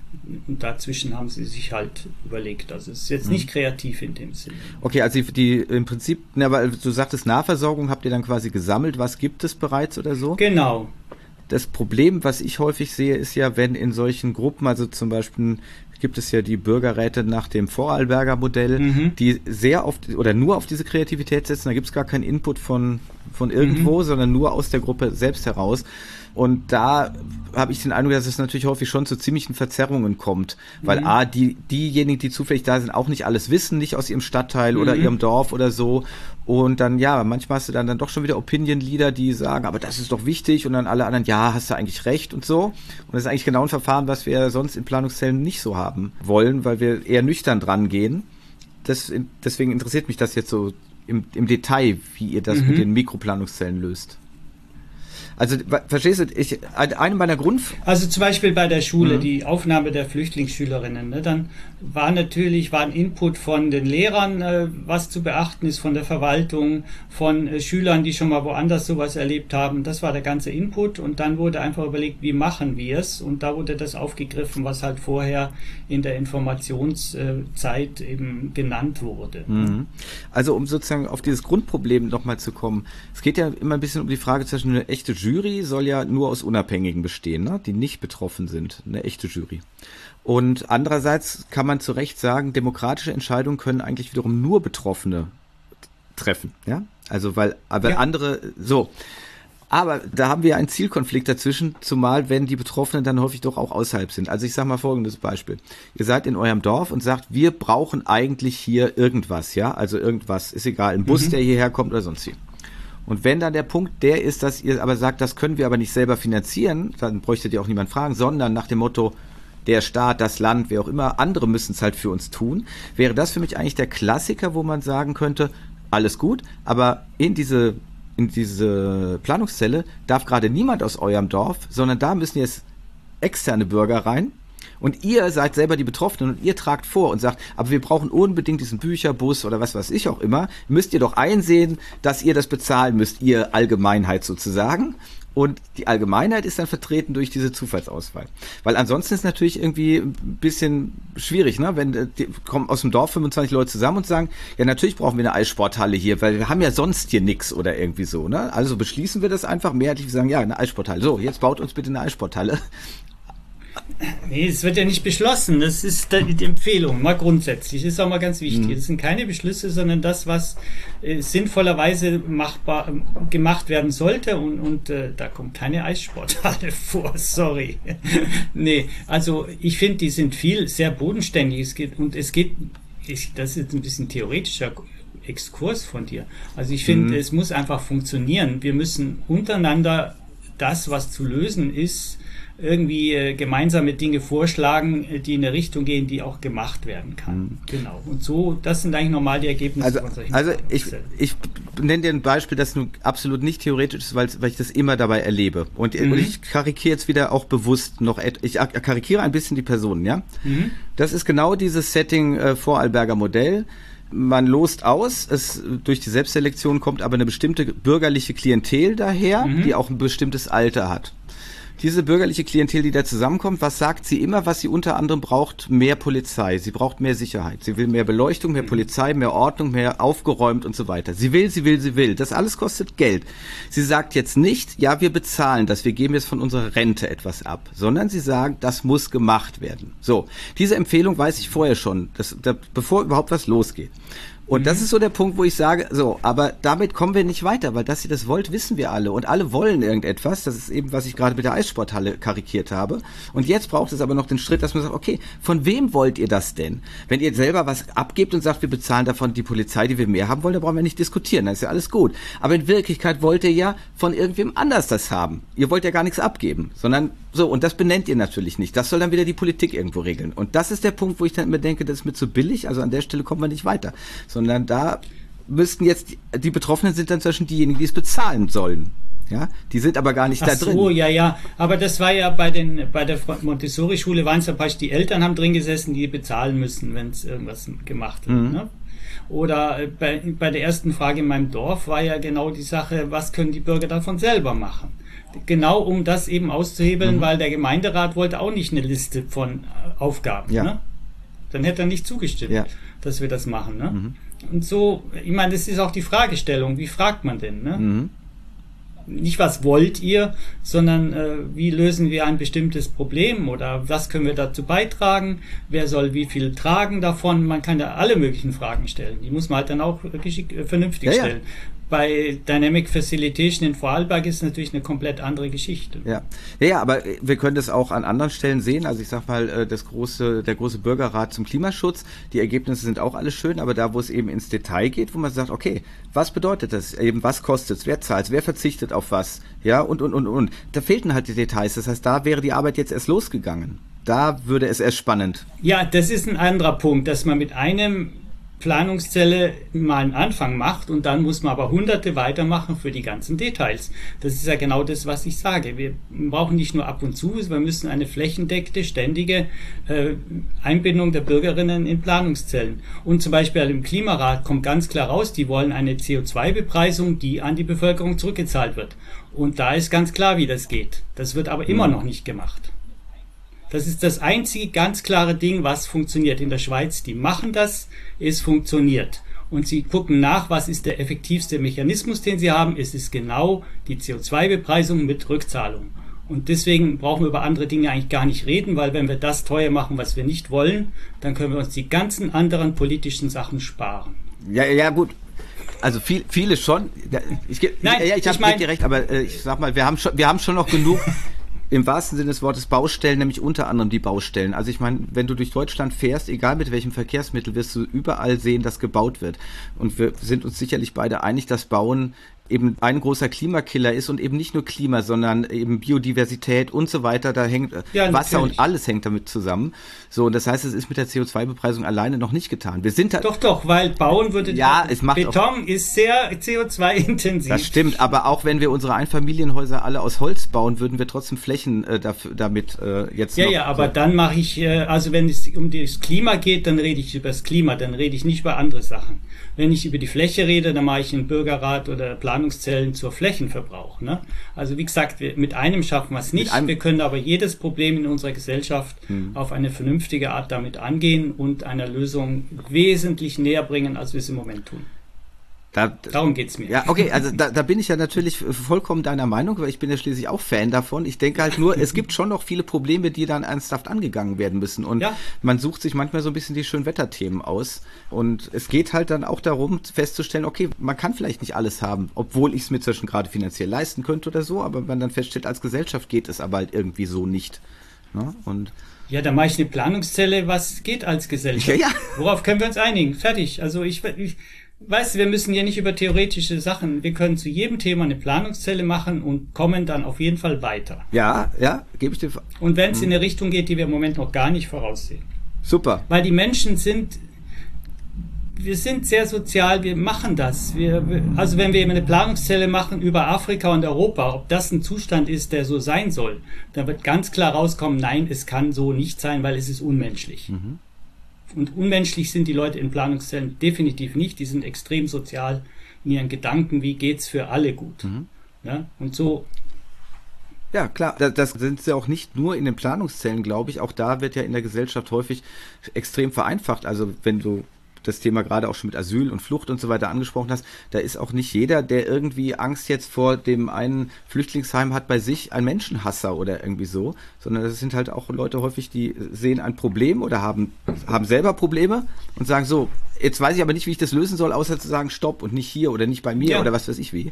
Und dazwischen haben sie sich halt überlegt. Also es ist jetzt nicht mhm. kreativ in dem Sinne. Okay, also die, die im Prinzip, na, weil du sagtest Nahversorgung, habt ihr dann quasi gesammelt, was gibt es bereits oder so? Genau. Das Problem, was ich häufig sehe, ist ja, wenn in solchen Gruppen, also zum Beispiel gibt es ja die Bürgerräte nach dem Vorarlberger Modell, mhm. die sehr auf oder nur auf diese Kreativität setzen. Da gibt es gar keinen Input von, von irgendwo, mhm. sondern nur aus der Gruppe selbst heraus. Und da habe ich den Eindruck, dass es natürlich häufig schon zu ziemlichen Verzerrungen kommt. Weil mhm. A, die, diejenigen, die zufällig da sind, auch nicht alles wissen, nicht aus ihrem Stadtteil mhm. oder ihrem Dorf oder so. Und dann, ja, manchmal hast du dann, dann doch schon wieder Opinion-Leader, die sagen, aber das ist doch wichtig. Und dann alle anderen, ja, hast du eigentlich recht und so. Und das ist eigentlich genau ein Verfahren, was wir sonst in Planungszellen nicht so haben wollen, weil wir eher nüchtern dran gehen. Das, deswegen interessiert mich das jetzt so im, im Detail, wie ihr das mhm. mit den Mikroplanungszellen löst. Also verstehst du, ich, eine meiner Grund... Also zum Beispiel bei der Schule, mhm. die Aufnahme der Flüchtlingsschülerinnen, ne, dann war natürlich, war ein Input von den Lehrern, äh, was zu beachten ist, von der Verwaltung, von äh, Schülern, die schon mal woanders sowas erlebt haben. Das war der ganze Input und dann wurde einfach überlegt, wie machen wir es? Und da wurde das aufgegriffen, was halt vorher in der Informationszeit eben genannt wurde. Mhm. Also um sozusagen auf dieses Grundproblem nochmal zu kommen. Es geht ja immer ein bisschen um die Frage zwischen eine echte Jury soll ja nur aus Unabhängigen bestehen, ne? die nicht betroffen sind, eine echte Jury. Und andererseits kann man zu Recht sagen, demokratische Entscheidungen können eigentlich wiederum nur Betroffene treffen, ja? Also weil, aber ja. andere, so. Aber da haben wir einen Zielkonflikt dazwischen, zumal wenn die Betroffenen dann häufig doch auch außerhalb sind. Also ich sage mal folgendes Beispiel. Ihr seid in eurem Dorf und sagt, wir brauchen eigentlich hier irgendwas, ja? Also irgendwas, ist egal, ein Bus, mhm. der hierher kommt oder sonst wie. Und wenn dann der Punkt der ist, dass ihr aber sagt, das können wir aber nicht selber finanzieren, dann bräuchtet ihr auch niemand fragen, sondern nach dem Motto, der Staat, das Land, wer auch immer, andere müssen es halt für uns tun, wäre das für mich eigentlich der Klassiker, wo man sagen könnte, alles gut, aber in diese, in diese Planungszelle darf gerade niemand aus eurem Dorf, sondern da müssen jetzt externe Bürger rein, und ihr seid selber die Betroffenen und ihr tragt vor und sagt, aber wir brauchen unbedingt diesen Bücherbus oder was weiß ich auch immer, müsst ihr doch einsehen, dass ihr das bezahlen müsst, ihr Allgemeinheit sozusagen. Und die Allgemeinheit ist dann vertreten durch diese Zufallsauswahl. Weil ansonsten ist natürlich irgendwie ein bisschen schwierig, ne? Wenn äh, die kommen aus dem Dorf 25 Leute zusammen und sagen, ja, natürlich brauchen wir eine Eissporthalle hier, weil wir haben ja sonst hier nix oder irgendwie so, ne? Also beschließen wir das einfach mehrheitlich, wir sagen, ja, eine Eissporthalle. So, jetzt baut uns bitte eine Eissporthalle. Nee, es wird ja nicht beschlossen. Das ist die Empfehlung, mal grundsätzlich. Das ist auch mal ganz wichtig. Mhm. Das sind keine Beschlüsse, sondern das, was äh, sinnvollerweise machbar äh, gemacht werden sollte. Und, und äh, da kommt keine Eissporthalle <laughs> vor, sorry. <laughs> nee, also ich finde, die sind viel sehr bodenständig. Es geht, und es geht, ich, das ist jetzt ein bisschen theoretischer Exkurs von dir. Also ich finde, mhm. es muss einfach funktionieren. Wir müssen untereinander das, was zu lösen ist, irgendwie äh, gemeinsame Dinge vorschlagen, äh, die in eine Richtung gehen, die auch gemacht werden kann. Mhm. Genau. Und so, das sind eigentlich normal die Ergebnisse also, von solchen Also ich, ich nenne dir ein Beispiel, das nun absolut nicht theoretisch ist, weil, weil ich das immer dabei erlebe. Und, mhm. und ich karikiere jetzt wieder auch bewusst noch, ich karikiere ein bisschen die Personen, ja. Mhm. Das ist genau dieses Setting äh, Vorarlberger Modell man lost aus, es durch die Selbstselektion kommt aber eine bestimmte bürgerliche Klientel daher, mhm. die auch ein bestimmtes Alter hat diese bürgerliche Klientel, die da zusammenkommt, was sagt sie immer, was sie unter anderem braucht? Mehr Polizei. Sie braucht mehr Sicherheit. Sie will mehr Beleuchtung, mehr Polizei, mehr Ordnung, mehr aufgeräumt und so weiter. Sie will, sie will, sie will. Das alles kostet Geld. Sie sagt jetzt nicht, ja, wir bezahlen das, wir geben jetzt von unserer Rente etwas ab, sondern sie sagen, das muss gemacht werden. So, diese Empfehlung weiß ich vorher schon, dass, da, bevor überhaupt was losgeht. Und mhm. das ist so der Punkt, wo ich sage, so, aber damit kommen wir nicht weiter, weil dass ihr das wollt, wissen wir alle. Und alle wollen irgendetwas. Das ist eben, was ich gerade mit der Eissporthalle karikiert habe. Und jetzt braucht es aber noch den Schritt, dass man sagt, okay, von wem wollt ihr das denn? Wenn ihr selber was abgebt und sagt, wir bezahlen davon die Polizei, die wir mehr haben wollen, dann brauchen wir nicht diskutieren. Dann ist ja alles gut. Aber in Wirklichkeit wollt ihr ja von irgendwem anders das haben. Ihr wollt ja gar nichts abgeben, sondern so, und das benennt ihr natürlich nicht. Das soll dann wieder die Politik irgendwo regeln. Und das ist der Punkt, wo ich dann immer denke, das ist mir zu billig. Also an der Stelle kommen wir nicht weiter sondern da müssten jetzt die Betroffenen sind dann zwischen diejenigen, die es bezahlen sollen. Ja, die sind aber gar nicht Ach da drin. so, ja, ja. Aber das war ja bei den, bei der Montessori-Schule waren es ja praktisch die Eltern haben drin gesessen, die bezahlen müssen, wenn es irgendwas gemacht wird. Mhm. Ne? Oder äh, bei, bei der ersten Frage in meinem Dorf war ja genau die Sache, was können die Bürger davon selber machen? Genau um das eben auszuhebeln, mhm. weil der Gemeinderat wollte auch nicht eine Liste von äh, Aufgaben. Ja. Ne? Dann hätte er nicht zugestimmt, ja. dass wir das machen. Ne? Mhm. Und so, ich meine, das ist auch die Fragestellung, wie fragt man denn? Ne? Mhm. Nicht, was wollt ihr, sondern äh, wie lösen wir ein bestimmtes Problem oder was können wir dazu beitragen? Wer soll wie viel tragen davon? Man kann ja alle möglichen Fragen stellen. Die muss man halt dann auch äh, vernünftig ja, stellen. Ja bei Dynamic Facilitation in Vorarlberg ist natürlich eine komplett andere Geschichte. Ja. ja, aber wir können das auch an anderen Stellen sehen. Also ich sag mal, äh, das große, der große Bürgerrat zum Klimaschutz, die Ergebnisse sind auch alle schön, aber da, wo es eben ins Detail geht, wo man sagt, okay, was bedeutet das? Eben, was kostet es? Wer zahlt Wer verzichtet auf was? Ja, und, und, und, und. Da fehlten halt die Details. Das heißt, da wäre die Arbeit jetzt erst losgegangen. Da würde es erst spannend. Ja, das ist ein anderer Punkt, dass man mit einem Planungszelle mal einen Anfang macht und dann muss man aber hunderte weitermachen für die ganzen Details. Das ist ja genau das, was ich sage. Wir brauchen nicht nur ab und zu, wir müssen eine flächendeckte, ständige äh, Einbindung der Bürgerinnen in Planungszellen. Und zum Beispiel im Klimarat kommt ganz klar raus, die wollen eine CO2-Bepreisung, die an die Bevölkerung zurückgezahlt wird. Und da ist ganz klar, wie das geht. Das wird aber immer mhm. noch nicht gemacht. Das ist das einzige ganz klare Ding, was funktioniert in der Schweiz. Die machen das, es funktioniert. Und sie gucken nach, was ist der effektivste Mechanismus, den sie haben. Es ist genau die CO2-Bepreisung mit Rückzahlung. Und deswegen brauchen wir über andere Dinge eigentlich gar nicht reden, weil wenn wir das teuer machen, was wir nicht wollen, dann können wir uns die ganzen anderen politischen Sachen sparen. Ja, ja, gut. Also viel, viele schon. Ich, Nein, ja, ich, ich habe dir recht, aber äh, ich sag mal, wir haben schon, wir haben schon noch genug <laughs> im wahrsten Sinne des Wortes Baustellen, nämlich unter anderem die Baustellen. Also ich meine, wenn du durch Deutschland fährst, egal mit welchem Verkehrsmittel, wirst du überall sehen, dass gebaut wird. Und wir sind uns sicherlich beide einig, dass Bauen eben ein großer Klimakiller ist und eben nicht nur Klima, sondern eben Biodiversität und so weiter. Da hängt ja, Wasser und alles hängt damit zusammen. So, und das heißt, es ist mit der CO2-Bepreisung alleine noch nicht getan. Wir sind da Doch, doch, weil bauen würde. Ja, es macht Beton auch, ist sehr CO2-intensiv. Das stimmt, aber auch wenn wir unsere Einfamilienhäuser alle aus Holz bauen, würden wir trotzdem Flächen äh, dafür, damit äh, jetzt. Ja, ja, aber so. dann mache ich, äh, also wenn es um das Klima geht, dann rede ich über das Klima, dann rede ich nicht über andere Sachen. Wenn ich über die Fläche rede, dann mache ich einen Bürgerrat oder Planungszellen zur Flächenverbrauch. Ne? Also wie gesagt, wir, mit einem schaffen wir es nicht. Wir können aber jedes Problem in unserer Gesellschaft hm. auf eine vernünftige Art damit angehen und einer Lösung wesentlich näher bringen, als wir es im Moment tun. Da, Darum geht's mir. Ja, okay, also da, da bin ich ja natürlich vollkommen deiner Meinung, weil ich bin ja schließlich auch Fan davon. Ich denke halt nur, es gibt schon noch viele Probleme, die dann ernsthaft angegangen werden müssen. Und ja. man sucht sich manchmal so ein bisschen die Schönwetterthemen aus. Und es geht halt dann auch darum, festzustellen, okay, man kann vielleicht nicht alles haben, obwohl ich es mir zwischen gerade finanziell leisten könnte oder so, aber man dann feststellt, als Gesellschaft geht es aber halt irgendwie so nicht. Ne? Und ja, dann mache ich eine Planungszelle, was geht als Gesellschaft? Ja, ja. Worauf können wir uns einigen? Fertig. Also ich, ich weißt du, wir müssen ja nicht über theoretische Sachen. Wir können zu jedem Thema eine Planungszelle machen und kommen dann auf jeden Fall weiter. Ja, ja, gebe ich dir. Und wenn es hm. in eine Richtung geht, die wir im Moment noch gar nicht voraussehen. Super. Weil die Menschen sind, wir sind sehr sozial, wir machen das. Wir, also wenn wir eben eine Planungszelle machen über Afrika und Europa, ob das ein Zustand ist, der so sein soll, dann wird ganz klar rauskommen, nein, es kann so nicht sein, weil es ist unmenschlich. Mhm. Und unmenschlich sind die Leute in Planungszellen definitiv nicht. Die sind extrem sozial in ihren Gedanken, wie geht's für alle gut. Mhm. Ja, und so ja, klar. Das, das sind sie auch nicht nur in den Planungszellen, glaube ich. Auch da wird ja in der Gesellschaft häufig extrem vereinfacht. Also wenn du das Thema gerade auch schon mit Asyl und Flucht und so weiter angesprochen hast, da ist auch nicht jeder, der irgendwie Angst jetzt vor dem einen Flüchtlingsheim hat bei sich, ein Menschenhasser oder irgendwie so, sondern das sind halt auch Leute häufig, die sehen ein Problem oder haben, haben selber Probleme und sagen so, jetzt weiß ich aber nicht, wie ich das lösen soll, außer zu sagen, stopp und nicht hier oder nicht bei mir ja. oder was weiß ich wie.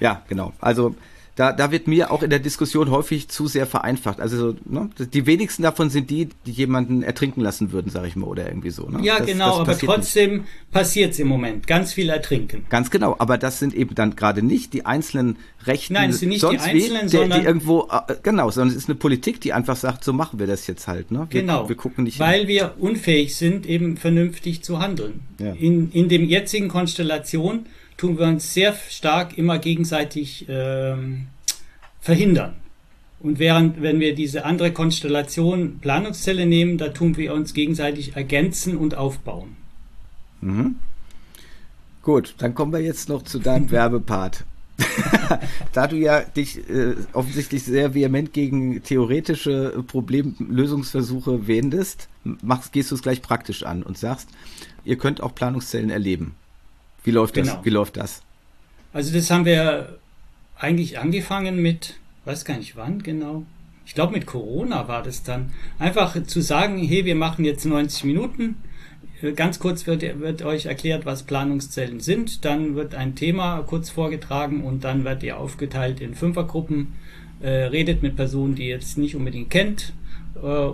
Ja, genau. Also da, da wird mir auch in der Diskussion häufig zu sehr vereinfacht. Also ne, die wenigsten davon sind die, die jemanden ertrinken lassen würden, sage ich mal, oder irgendwie so. Ne? Ja, das, genau, das aber trotzdem passiert es im Moment. Ganz viel ertrinken. Ganz genau, aber das sind eben dann gerade nicht die einzelnen Rechten. Nein, es sind nicht die Einzelnen, wie, der, die irgendwo, äh, genau, sondern es ist eine Politik, die einfach sagt, so machen wir das jetzt halt. Ne? Wir, genau, wir gucken nicht weil hin. wir unfähig sind, eben vernünftig zu handeln. Ja. In, in dem jetzigen Konstellation tun wir uns sehr stark immer gegenseitig ähm, verhindern. Und während, wenn wir diese andere Konstellation Planungszelle nehmen, da tun wir uns gegenseitig ergänzen und aufbauen. Mhm. Gut, dann kommen wir jetzt noch zu deinem <laughs> Werbepart. <laughs> da du ja dich äh, offensichtlich sehr vehement gegen theoretische Problemlösungsversuche wendest, machst, gehst du es gleich praktisch an und sagst, ihr könnt auch Planungszellen erleben. Wie läuft das? Genau. Wie läuft das? Also das haben wir eigentlich angefangen mit, weiß gar nicht wann genau. Ich glaube mit Corona war das dann. Einfach zu sagen, hey, wir machen jetzt 90 Minuten. Äh, ganz kurz wird, wird euch erklärt, was Planungszellen sind. Dann wird ein Thema kurz vorgetragen und dann wird ihr aufgeteilt in Fünfergruppen. Äh, redet mit Personen, die ihr jetzt nicht unbedingt kennt, äh,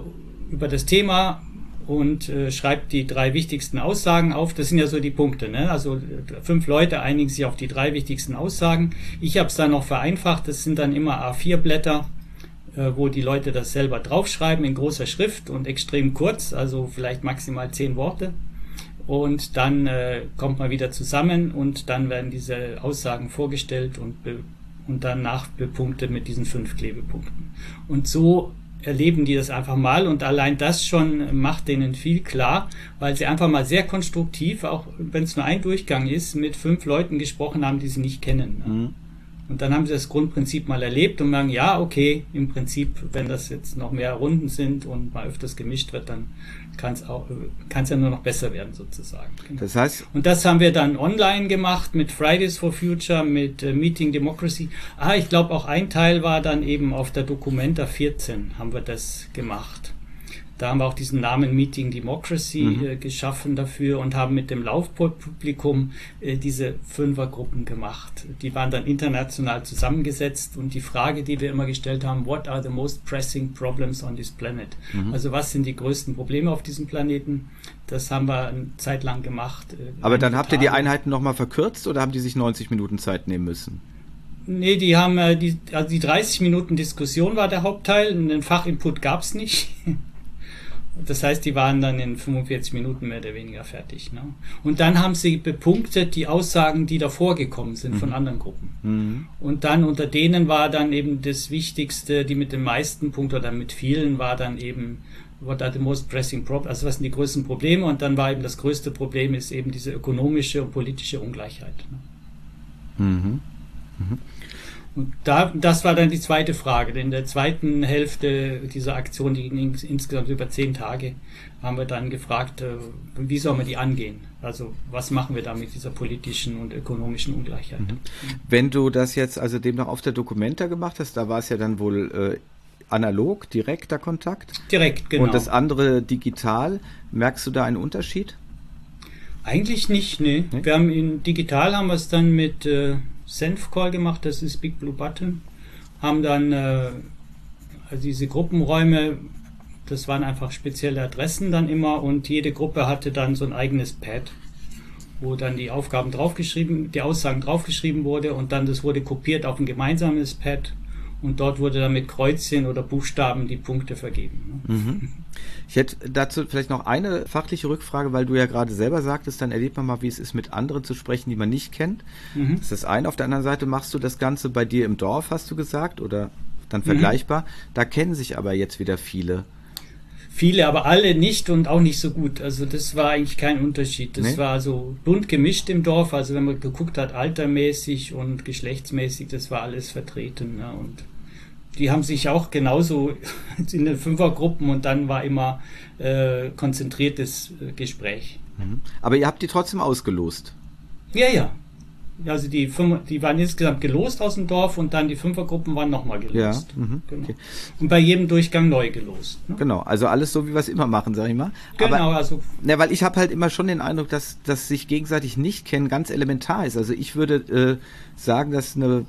über das Thema, und äh, schreibt die drei wichtigsten Aussagen auf. Das sind ja so die Punkte. Ne? Also fünf Leute einigen sich auf die drei wichtigsten Aussagen. Ich habe es dann noch vereinfacht. Das sind dann immer A4-Blätter, äh, wo die Leute das selber draufschreiben in großer Schrift und extrem kurz, also vielleicht maximal zehn Worte. Und dann äh, kommt man wieder zusammen und dann werden diese Aussagen vorgestellt und, und danach bepunktet mit diesen fünf Klebepunkten. Und so erleben die das einfach mal und allein das schon macht denen viel klar, weil sie einfach mal sehr konstruktiv, auch wenn es nur ein Durchgang ist, mit fünf Leuten gesprochen haben, die sie nicht kennen. Mhm. Und dann haben sie das Grundprinzip mal erlebt und sagen, ja, okay, im Prinzip, wenn das jetzt noch mehr Runden sind und mal öfters gemischt wird, dann kann es auch, kann es ja nur noch besser werden sozusagen. Genau. Das heißt. Und das haben wir dann online gemacht mit Fridays for Future, mit äh, Meeting Democracy. Ah, ich glaube auch ein Teil war dann eben auf der Documenta 14 haben wir das gemacht. Da haben wir auch diesen Namen Meeting Democracy mhm. äh, geschaffen dafür und haben mit dem Laufpublikum äh, diese Fünfergruppen gemacht. Die waren dann international zusammengesetzt und die Frage, die wir immer gestellt haben, what are the most pressing problems on this planet? Mhm. Also was sind die größten Probleme auf diesem Planeten? Das haben wir eine Zeit lang gemacht. Äh, Aber dann habt ihr die Einheiten nochmal verkürzt oder haben die sich 90 Minuten Zeit nehmen müssen? Nee, die haben äh, die, also die 30 Minuten Diskussion war der Hauptteil, einen Fachinput gab's nicht. <laughs> Das heißt, die waren dann in 45 Minuten mehr oder weniger fertig. Ne? Und dann haben sie bepunktet die Aussagen, die davor gekommen sind mhm. von anderen Gruppen. Mhm. Und dann unter denen war dann eben das Wichtigste, die mit den meisten Punkten oder mit vielen war dann eben what are the most pressing problems, also was sind die größten Probleme und dann war eben das größte Problem ist eben diese ökonomische und politische Ungleichheit. Ne? Mhm. Und da, das war dann die zweite Frage. In der zweiten Hälfte dieser Aktion, die ging insgesamt über zehn Tage, haben wir dann gefragt, äh, wie soll man die angehen? Also was machen wir da mit dieser politischen und ökonomischen Ungleichheit? Mhm. Wenn du das jetzt also demnach auf der Dokumenta gemacht hast, da war es ja dann wohl äh, analog, direkter Kontakt? Direkt, genau. Und das andere digital. Merkst du da einen Unterschied? Eigentlich nicht, nee. nee? Wir haben in digital haben wir es dann mit äh, Senf-Call gemacht, das ist Big Blue Button. Haben dann äh, also diese Gruppenräume, das waren einfach spezielle Adressen dann immer und jede Gruppe hatte dann so ein eigenes Pad, wo dann die Aufgaben draufgeschrieben, die Aussagen draufgeschrieben wurde und dann das wurde kopiert auf ein gemeinsames Pad und dort wurde dann mit Kreuzchen oder Buchstaben die Punkte vergeben. Ne? Mhm. Ich hätte dazu vielleicht noch eine fachliche Rückfrage, weil du ja gerade selber sagtest, dann erlebt man mal, wie es ist, mit anderen zu sprechen, die man nicht kennt. Mhm. Das ist das eine. Auf der anderen Seite machst du das Ganze bei dir im Dorf, hast du gesagt, oder dann mhm. vergleichbar. Mhm. Da kennen sich aber jetzt wieder viele. Viele, aber alle nicht und auch nicht so gut. Also das war eigentlich kein Unterschied. Das nee? war so bunt gemischt im Dorf. Also wenn man geguckt hat, altermäßig und geschlechtsmäßig, das war alles vertreten. Ne? Und die haben sich auch genauso <laughs> in den Fünfergruppen und dann war immer äh, konzentriertes äh, Gespräch. Mhm. Aber ihr habt die trotzdem ausgelost? Ja, ja. Also die, die waren insgesamt gelost aus dem Dorf und dann die Fünfergruppen waren nochmal gelost. Ja, mhm, genau. okay. Und bei jedem Durchgang neu gelost. Ne? Genau, also alles so, wie wir es immer machen, sag ich mal. Genau, Aber, also. Ne, weil ich habe halt immer schon den Eindruck, dass, dass sich gegenseitig nicht kennen ganz elementar ist. Also ich würde äh, sagen, dass eine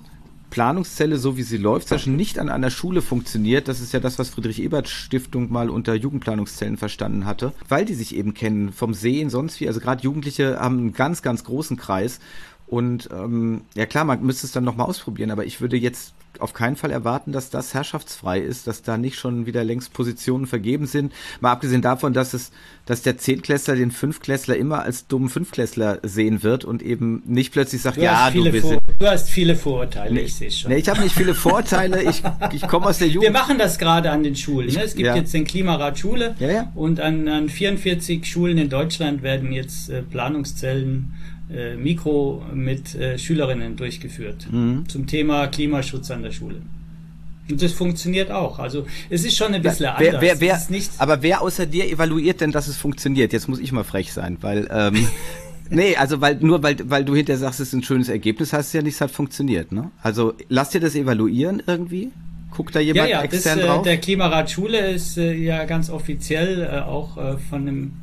Planungszelle, so wie sie läuft, zwischen nicht an einer Schule funktioniert. Das ist ja das, was Friedrich Ebert Stiftung mal unter Jugendplanungszellen verstanden hatte, weil die sich eben kennen vom Sehen, sonst wie. Also gerade Jugendliche haben einen ganz, ganz großen Kreis und ähm, ja klar, man müsste es dann nochmal ausprobieren, aber ich würde jetzt auf keinen Fall erwarten, dass das herrschaftsfrei ist, dass da nicht schon wieder längst Positionen vergeben sind. Mal abgesehen davon, dass es, dass der Zehntklässler den Fünftklässler immer als dummen Fünftklässler sehen wird und eben nicht plötzlich sagt, du ja, du bist. Vor du hast viele Vorurteile, nee, ich sehe schon. Nee, ich habe nicht viele <laughs> Vorteile, ich, ich komme aus der Jugend. Wir machen das gerade an den Schulen. Ne? Es gibt ja. jetzt den Klimarat Schule ja, ja. und an, an 44 Schulen in Deutschland werden jetzt äh, Planungszellen äh, Mikro mit äh, Schülerinnen durchgeführt mhm. zum Thema Klimaschutz an der Schule. Und das funktioniert auch. Also es ist schon ein bisschen wer, anders. Wer, wer, aber wer außer dir evaluiert denn, dass es funktioniert? Jetzt muss ich mal frech sein, weil ähm, <laughs> nee, also weil nur weil weil du hinterher sagst, es ist ein schönes Ergebnis, heißt es ja nicht, es hat funktioniert. Ne? Also lass dir das evaluieren irgendwie. Guckt da jemand ja, ja, extern das, äh, drauf? Der Klimarat Schule ist äh, ja ganz offiziell äh, auch äh, von einem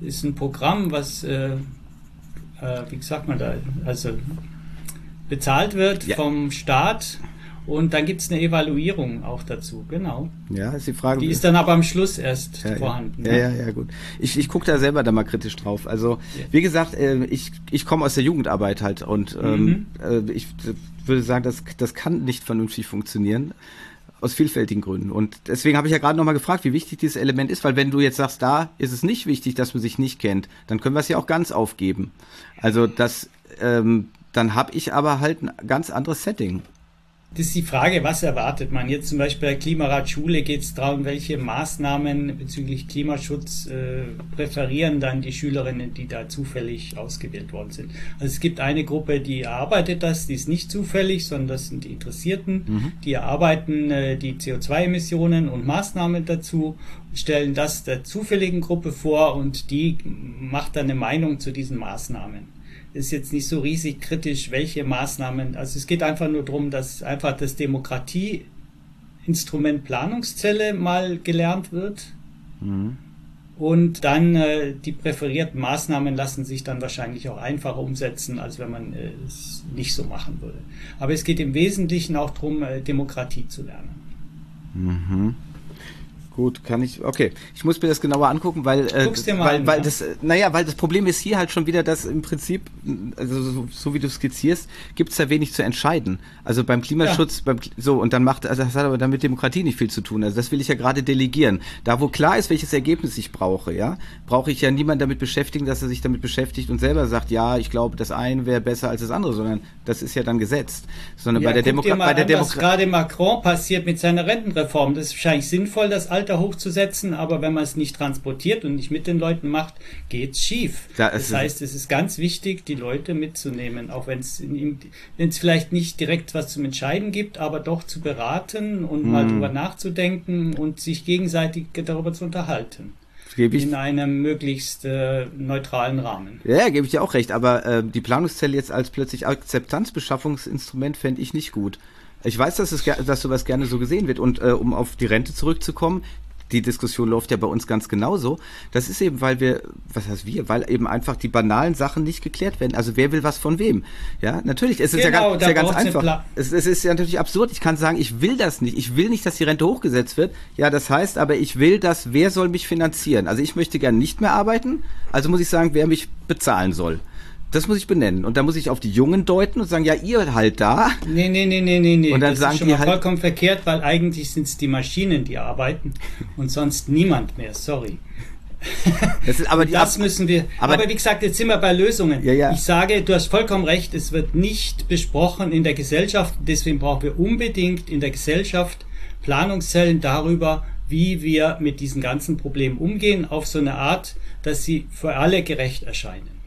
ist ein Programm, was äh, wie sagt man da, also bezahlt wird ja. vom Staat und dann gibt es eine Evaluierung auch dazu, genau. Ja, ist die Frage. Die ist dann aber am Schluss erst ja, vorhanden. Ja, ja, ja, ja, gut. Ich, ich gucke da selber da mal kritisch drauf. Also, ja. wie gesagt, äh, ich, ich komme aus der Jugendarbeit halt und ähm, mhm. äh, ich würde sagen, das, das kann nicht vernünftig funktionieren aus vielfältigen Gründen. Und deswegen habe ich ja gerade nochmal gefragt, wie wichtig dieses Element ist, weil wenn du jetzt sagst, da ist es nicht wichtig, dass man sich nicht kennt, dann können wir es ja auch ganz aufgeben. Also das, ähm, dann habe ich aber halt ein ganz anderes Setting. Das ist die Frage, was erwartet man? Jetzt zum Beispiel bei Klimarat Schule geht es darum, welche Maßnahmen bezüglich Klimaschutz äh, präferieren dann die Schülerinnen, die da zufällig ausgewählt worden sind. Also es gibt eine Gruppe, die erarbeitet das, die ist nicht zufällig, sondern das sind die Interessierten, mhm. die erarbeiten äh, die CO2-Emissionen und Maßnahmen dazu, stellen das der zufälligen Gruppe vor und die macht dann eine Meinung zu diesen Maßnahmen ist jetzt nicht so riesig kritisch, welche Maßnahmen. Also es geht einfach nur darum, dass einfach das Demokratieinstrument Planungszelle mal gelernt wird. Mhm. Und dann äh, die präferierten Maßnahmen lassen sich dann wahrscheinlich auch einfacher umsetzen, als wenn man äh, es nicht so machen würde. Aber es geht im Wesentlichen auch darum, äh, Demokratie zu lernen. Mhm. Gut, kann ich. Okay, ich muss mir das genauer angucken, weil äh, weil, an, weil ja. das, naja, weil das Problem ist hier halt schon wieder, dass im Prinzip, also so, so wie du skizzierst, gibt es da wenig zu entscheiden. Also beim Klimaschutz, ja. beim so und dann macht, also das hat aber dann mit Demokratie nicht viel zu tun. Also das will ich ja gerade delegieren. Da wo klar ist, welches Ergebnis ich brauche, ja, brauche ich ja niemanden damit beschäftigen, dass er sich damit beschäftigt und selber sagt, ja, ich glaube, das eine wäre besser als das andere, sondern das ist ja dann gesetzt. Sondern ja, bei der Demokratie, bei der Demokratie, was gerade Macron passiert mit seiner Rentenreform, das ist wahrscheinlich sinnvoll, das Alte weiter hochzusetzen, aber wenn man es nicht transportiert und nicht mit den Leuten macht, geht's schief. Ja, das heißt, es ist ganz wichtig, die Leute mitzunehmen, auch wenn es vielleicht nicht direkt was zum Entscheiden gibt, aber doch zu beraten und hm. mal drüber nachzudenken und sich gegenseitig darüber zu unterhalten in einem möglichst äh, neutralen Rahmen. Ja, gebe ich dir auch recht, aber äh, die Planungszelle jetzt als plötzlich Akzeptanzbeschaffungsinstrument fände ich nicht gut. Ich weiß, dass, es, dass sowas gerne so gesehen wird. Und äh, um auf die Rente zurückzukommen, die Diskussion läuft ja bei uns ganz genauso. Das ist eben, weil wir, was heißt wir, weil eben einfach die banalen Sachen nicht geklärt werden. Also wer will was von wem? Ja, natürlich, es ist genau, ja ganz, ist ja ganz einfach. Es, es, ist ja natürlich absurd. Ich kann sagen, ich will das nicht. Ich will nicht, dass die Rente hochgesetzt wird. Ja, das heißt aber, ich will das, wer soll mich finanzieren? Also ich möchte gerne nicht mehr arbeiten. Also muss ich sagen, wer mich bezahlen soll. Das muss ich benennen. Und da muss ich auf die Jungen deuten und sagen, ja, ihr halt da. Nee, nee, nee, nee, nee, nee. Und dann das sagen ist schon die mal halt vollkommen verkehrt, weil eigentlich sind es die Maschinen, die arbeiten und sonst niemand mehr. Sorry. Das, ist aber die das müssen wir. Aber, aber, wie gesagt, jetzt sind wir bei Lösungen. Ja, ja. Ich sage, du hast vollkommen recht, es wird nicht besprochen in der Gesellschaft. Deswegen brauchen wir unbedingt in der Gesellschaft Planungszellen darüber, wie wir mit diesen ganzen Problemen umgehen, auf so eine Art, dass sie für alle gerecht erscheinen.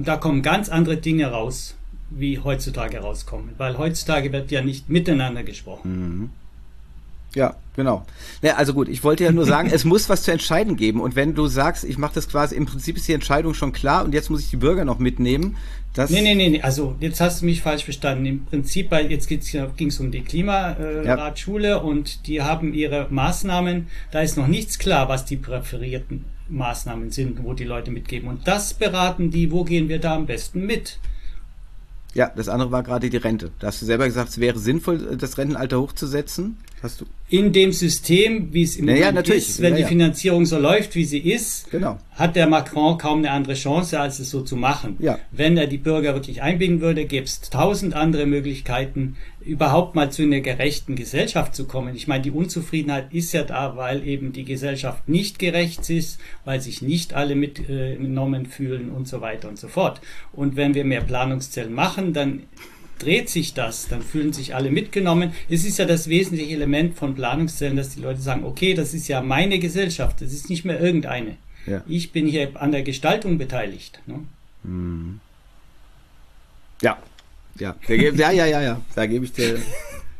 Und da kommen ganz andere Dinge raus, wie heutzutage rauskommen. Weil heutzutage wird ja nicht miteinander gesprochen. Mhm. Ja, genau. Ja, also gut, ich wollte ja nur sagen, <laughs> es muss was zu entscheiden geben. Und wenn du sagst, ich mache das quasi, im Prinzip ist die Entscheidung schon klar und jetzt muss ich die Bürger noch mitnehmen. Das nee, nee, nee, nee, also jetzt hast du mich falsch verstanden. Im Prinzip, weil jetzt ging es um die Klimaratschule ja. und die haben ihre Maßnahmen, da ist noch nichts klar, was die präferierten Maßnahmen sind, wo die Leute mitgeben. Und das beraten die, wo gehen wir da am besten mit. Ja, das andere war gerade die Rente. Da hast du selber gesagt, es wäre sinnvoll, das Rentenalter hochzusetzen. Hast du? In dem System, wie es im naja, Moment ist, wenn naja. die Finanzierung so läuft, wie sie ist, genau. hat der Macron kaum eine andere Chance, als es so zu machen. Ja. Wenn er die Bürger wirklich einbinden würde, gäbe es tausend andere Möglichkeiten, überhaupt mal zu einer gerechten Gesellschaft zu kommen. Ich meine, die Unzufriedenheit ist ja da, weil eben die Gesellschaft nicht gerecht ist, weil sich nicht alle mitgenommen äh, fühlen und so weiter und so fort. Und wenn wir mehr Planungszellen machen, dann dreht sich das, dann fühlen sich alle mitgenommen. Es ist ja das wesentliche Element von Planungszellen, dass die Leute sagen, okay, das ist ja meine Gesellschaft, das ist nicht mehr irgendeine. Ja. Ich bin hier an der Gestaltung beteiligt. Ne? Hm. Ja, ja, ja, ja, ja, ja, da gebe ich dir,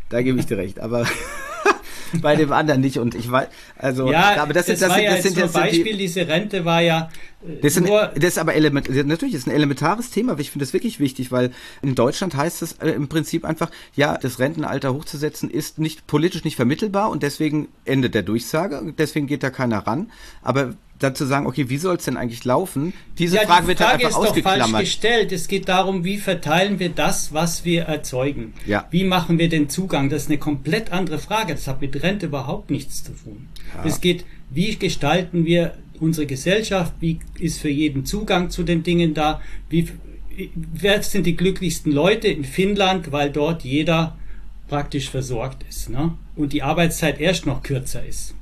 da gebe ich dir recht. Aber <laughs> bei dem anderen nicht. Und ich weiß, also, ja, aber das, das, das, war ja das sind jetzt Beispiel, die, diese Rente war ja. Äh, das, sind, das ist aber element, natürlich ist ein elementares Thema. Ich finde das wirklich wichtig, weil in Deutschland heißt es äh, im Prinzip einfach, ja, das Rentenalter hochzusetzen ist nicht politisch nicht vermittelbar und deswegen endet der Durchsage. Deswegen geht da keiner ran. Aber dann zu sagen, okay, wie soll es denn eigentlich laufen? Diese ja, Frage, die wird Frage halt einfach ist ausgeklammert. Doch falsch gestellt. Es geht darum, wie verteilen wir das, was wir erzeugen? Ja. Wie machen wir den Zugang? Das ist eine komplett andere Frage. Das hat mit Rente überhaupt nichts zu tun. Ja. Es geht, wie gestalten wir unsere Gesellschaft? Wie ist für jeden Zugang zu den Dingen da? Wie, wer sind die glücklichsten Leute in Finnland, weil dort jeder praktisch versorgt ist, ne? Und die Arbeitszeit erst noch kürzer ist.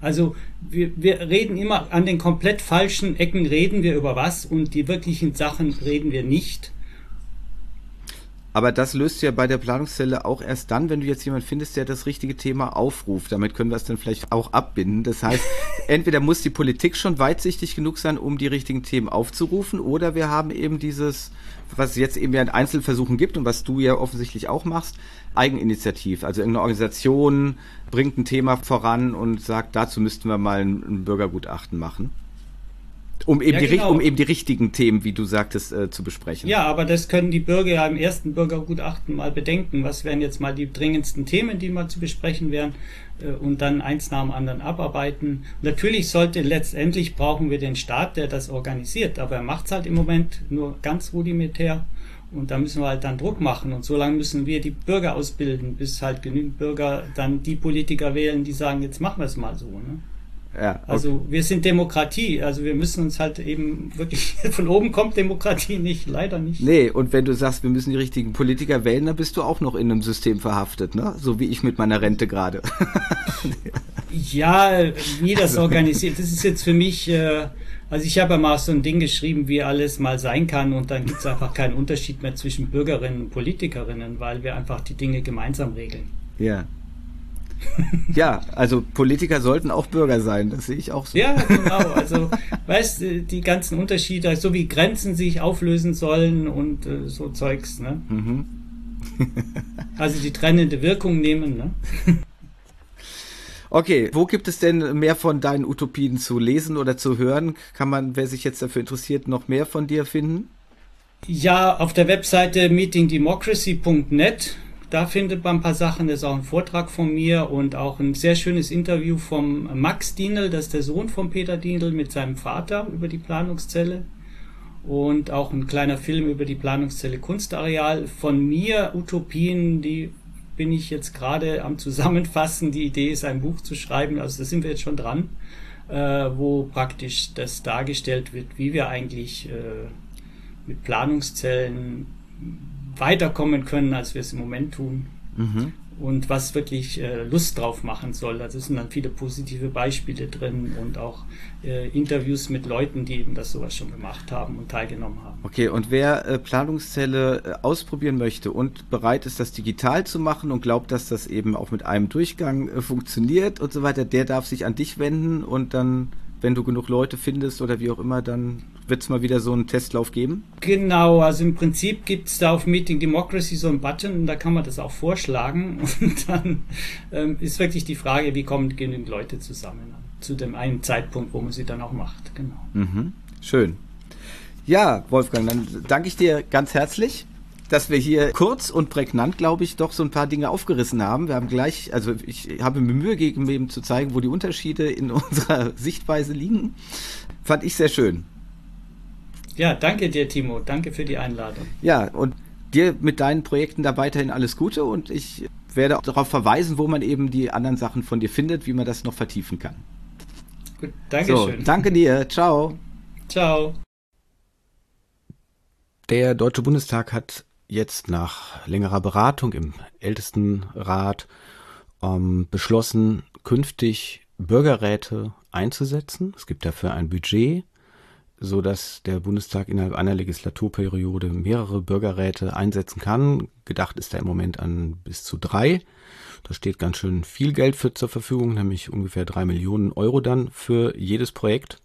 Also wir, wir reden immer an den komplett falschen Ecken reden wir über was und die wirklichen Sachen reden wir nicht. Aber das löst ja bei der Planungszelle auch erst dann, wenn du jetzt jemand findest, der das richtige Thema aufruft. Damit können wir es dann vielleicht auch abbinden. Das heißt, <laughs> entweder muss die Politik schon weitsichtig genug sein, um die richtigen Themen aufzurufen, oder wir haben eben dieses, was es jetzt eben ja in Einzelversuchen gibt und was du ja offensichtlich auch machst, Eigeninitiativ. Also irgendeine Organisation bringt ein Thema voran und sagt, dazu müssten wir mal ein, ein Bürgergutachten machen. Um eben, ja, die, genau. um eben die richtigen Themen, wie du sagtest, äh, zu besprechen. Ja, aber das können die Bürger ja im ersten Bürgergutachten mal bedenken. Was wären jetzt mal die dringendsten Themen, die mal zu besprechen wären und dann eins nach dem anderen abarbeiten. Natürlich sollte letztendlich brauchen wir den Staat, der das organisiert, aber er macht es halt im Moment nur ganz rudimentär. Und da müssen wir halt dann Druck machen. Und so lange müssen wir die Bürger ausbilden, bis halt genügend Bürger dann die Politiker wählen, die sagen, jetzt machen wir es mal so. Ne? Ja, okay. Also wir sind Demokratie, also wir müssen uns halt eben wirklich, <laughs> von oben kommt Demokratie nicht, leider nicht. Nee, und wenn du sagst, wir müssen die richtigen Politiker wählen, dann bist du auch noch in einem System verhaftet, ne? So wie ich mit meiner Rente gerade. <laughs> ja, wie das organisiert, das ist jetzt für mich, äh, also ich habe ja mal so ein Ding geschrieben, wie alles mal sein kann und dann gibt es einfach keinen Unterschied mehr zwischen Bürgerinnen und Politikerinnen, weil wir einfach die Dinge gemeinsam regeln. Ja. Ja, also Politiker sollten auch Bürger sein, das sehe ich auch so. Ja, genau. Also, weißt du, die ganzen Unterschiede, so wie Grenzen sich auflösen sollen und äh, so Zeugs, ne? Mhm. <laughs> also die trennende Wirkung nehmen, ne? Okay, wo gibt es denn mehr von deinen Utopien zu lesen oder zu hören? Kann man, wer sich jetzt dafür interessiert, noch mehr von dir finden? Ja, auf der Webseite meetingdemocracy.net. Da findet man ein paar Sachen. Das ist auch ein Vortrag von mir und auch ein sehr schönes Interview vom Max Dienel, das ist der Sohn von Peter Dienel mit seinem Vater über die Planungszelle. Und auch ein kleiner Film über die Planungszelle Kunstareal. Von mir Utopien, die bin ich jetzt gerade am Zusammenfassen. Die Idee ist, ein Buch zu schreiben, also da sind wir jetzt schon dran, äh, wo praktisch das dargestellt wird, wie wir eigentlich äh, mit Planungszellen weiterkommen können, als wir es im Moment tun. Mhm und was wirklich äh, Lust drauf machen soll. Also es sind dann viele positive Beispiele drin und auch äh, Interviews mit Leuten, die eben das sowas schon gemacht haben und teilgenommen haben. Okay, und wer äh, Planungszelle äh, ausprobieren möchte und bereit ist, das digital zu machen und glaubt, dass das eben auch mit einem Durchgang äh, funktioniert und so weiter, der darf sich an dich wenden und dann, wenn du genug Leute findest oder wie auch immer, dann wird es mal wieder so einen Testlauf geben? Genau, also im Prinzip gibt es da auf Meeting Democracy so einen Button und da kann man das auch vorschlagen <laughs> und dann ähm, ist wirklich die Frage, wie kommen genügend Leute zusammen zu dem einen Zeitpunkt, wo man sie dann auch macht. Genau. Mhm. Schön. Ja, Wolfgang, dann danke ich dir ganz herzlich dass wir hier kurz und prägnant, glaube ich, doch so ein paar Dinge aufgerissen haben. Wir haben gleich, also ich habe mir Mühe gegeben, eben zu zeigen, wo die Unterschiede in <laughs> unserer Sichtweise liegen. Fand ich sehr schön. Ja, danke dir, Timo. Danke für die Einladung. Ja, und dir mit deinen Projekten da weiterhin alles Gute und ich werde auch darauf verweisen, wo man eben die anderen Sachen von dir findet, wie man das noch vertiefen kann. Gut, danke so, schön. Danke dir. Ciao. Ciao. Der Deutsche Bundestag hat jetzt nach längerer Beratung im Ältestenrat ähm, beschlossen, künftig Bürgerräte einzusetzen. Es gibt dafür ein Budget, so dass der Bundestag innerhalb einer Legislaturperiode mehrere Bürgerräte einsetzen kann. Gedacht ist da im Moment an bis zu drei. Da steht ganz schön viel Geld für zur Verfügung, nämlich ungefähr drei Millionen Euro dann für jedes Projekt.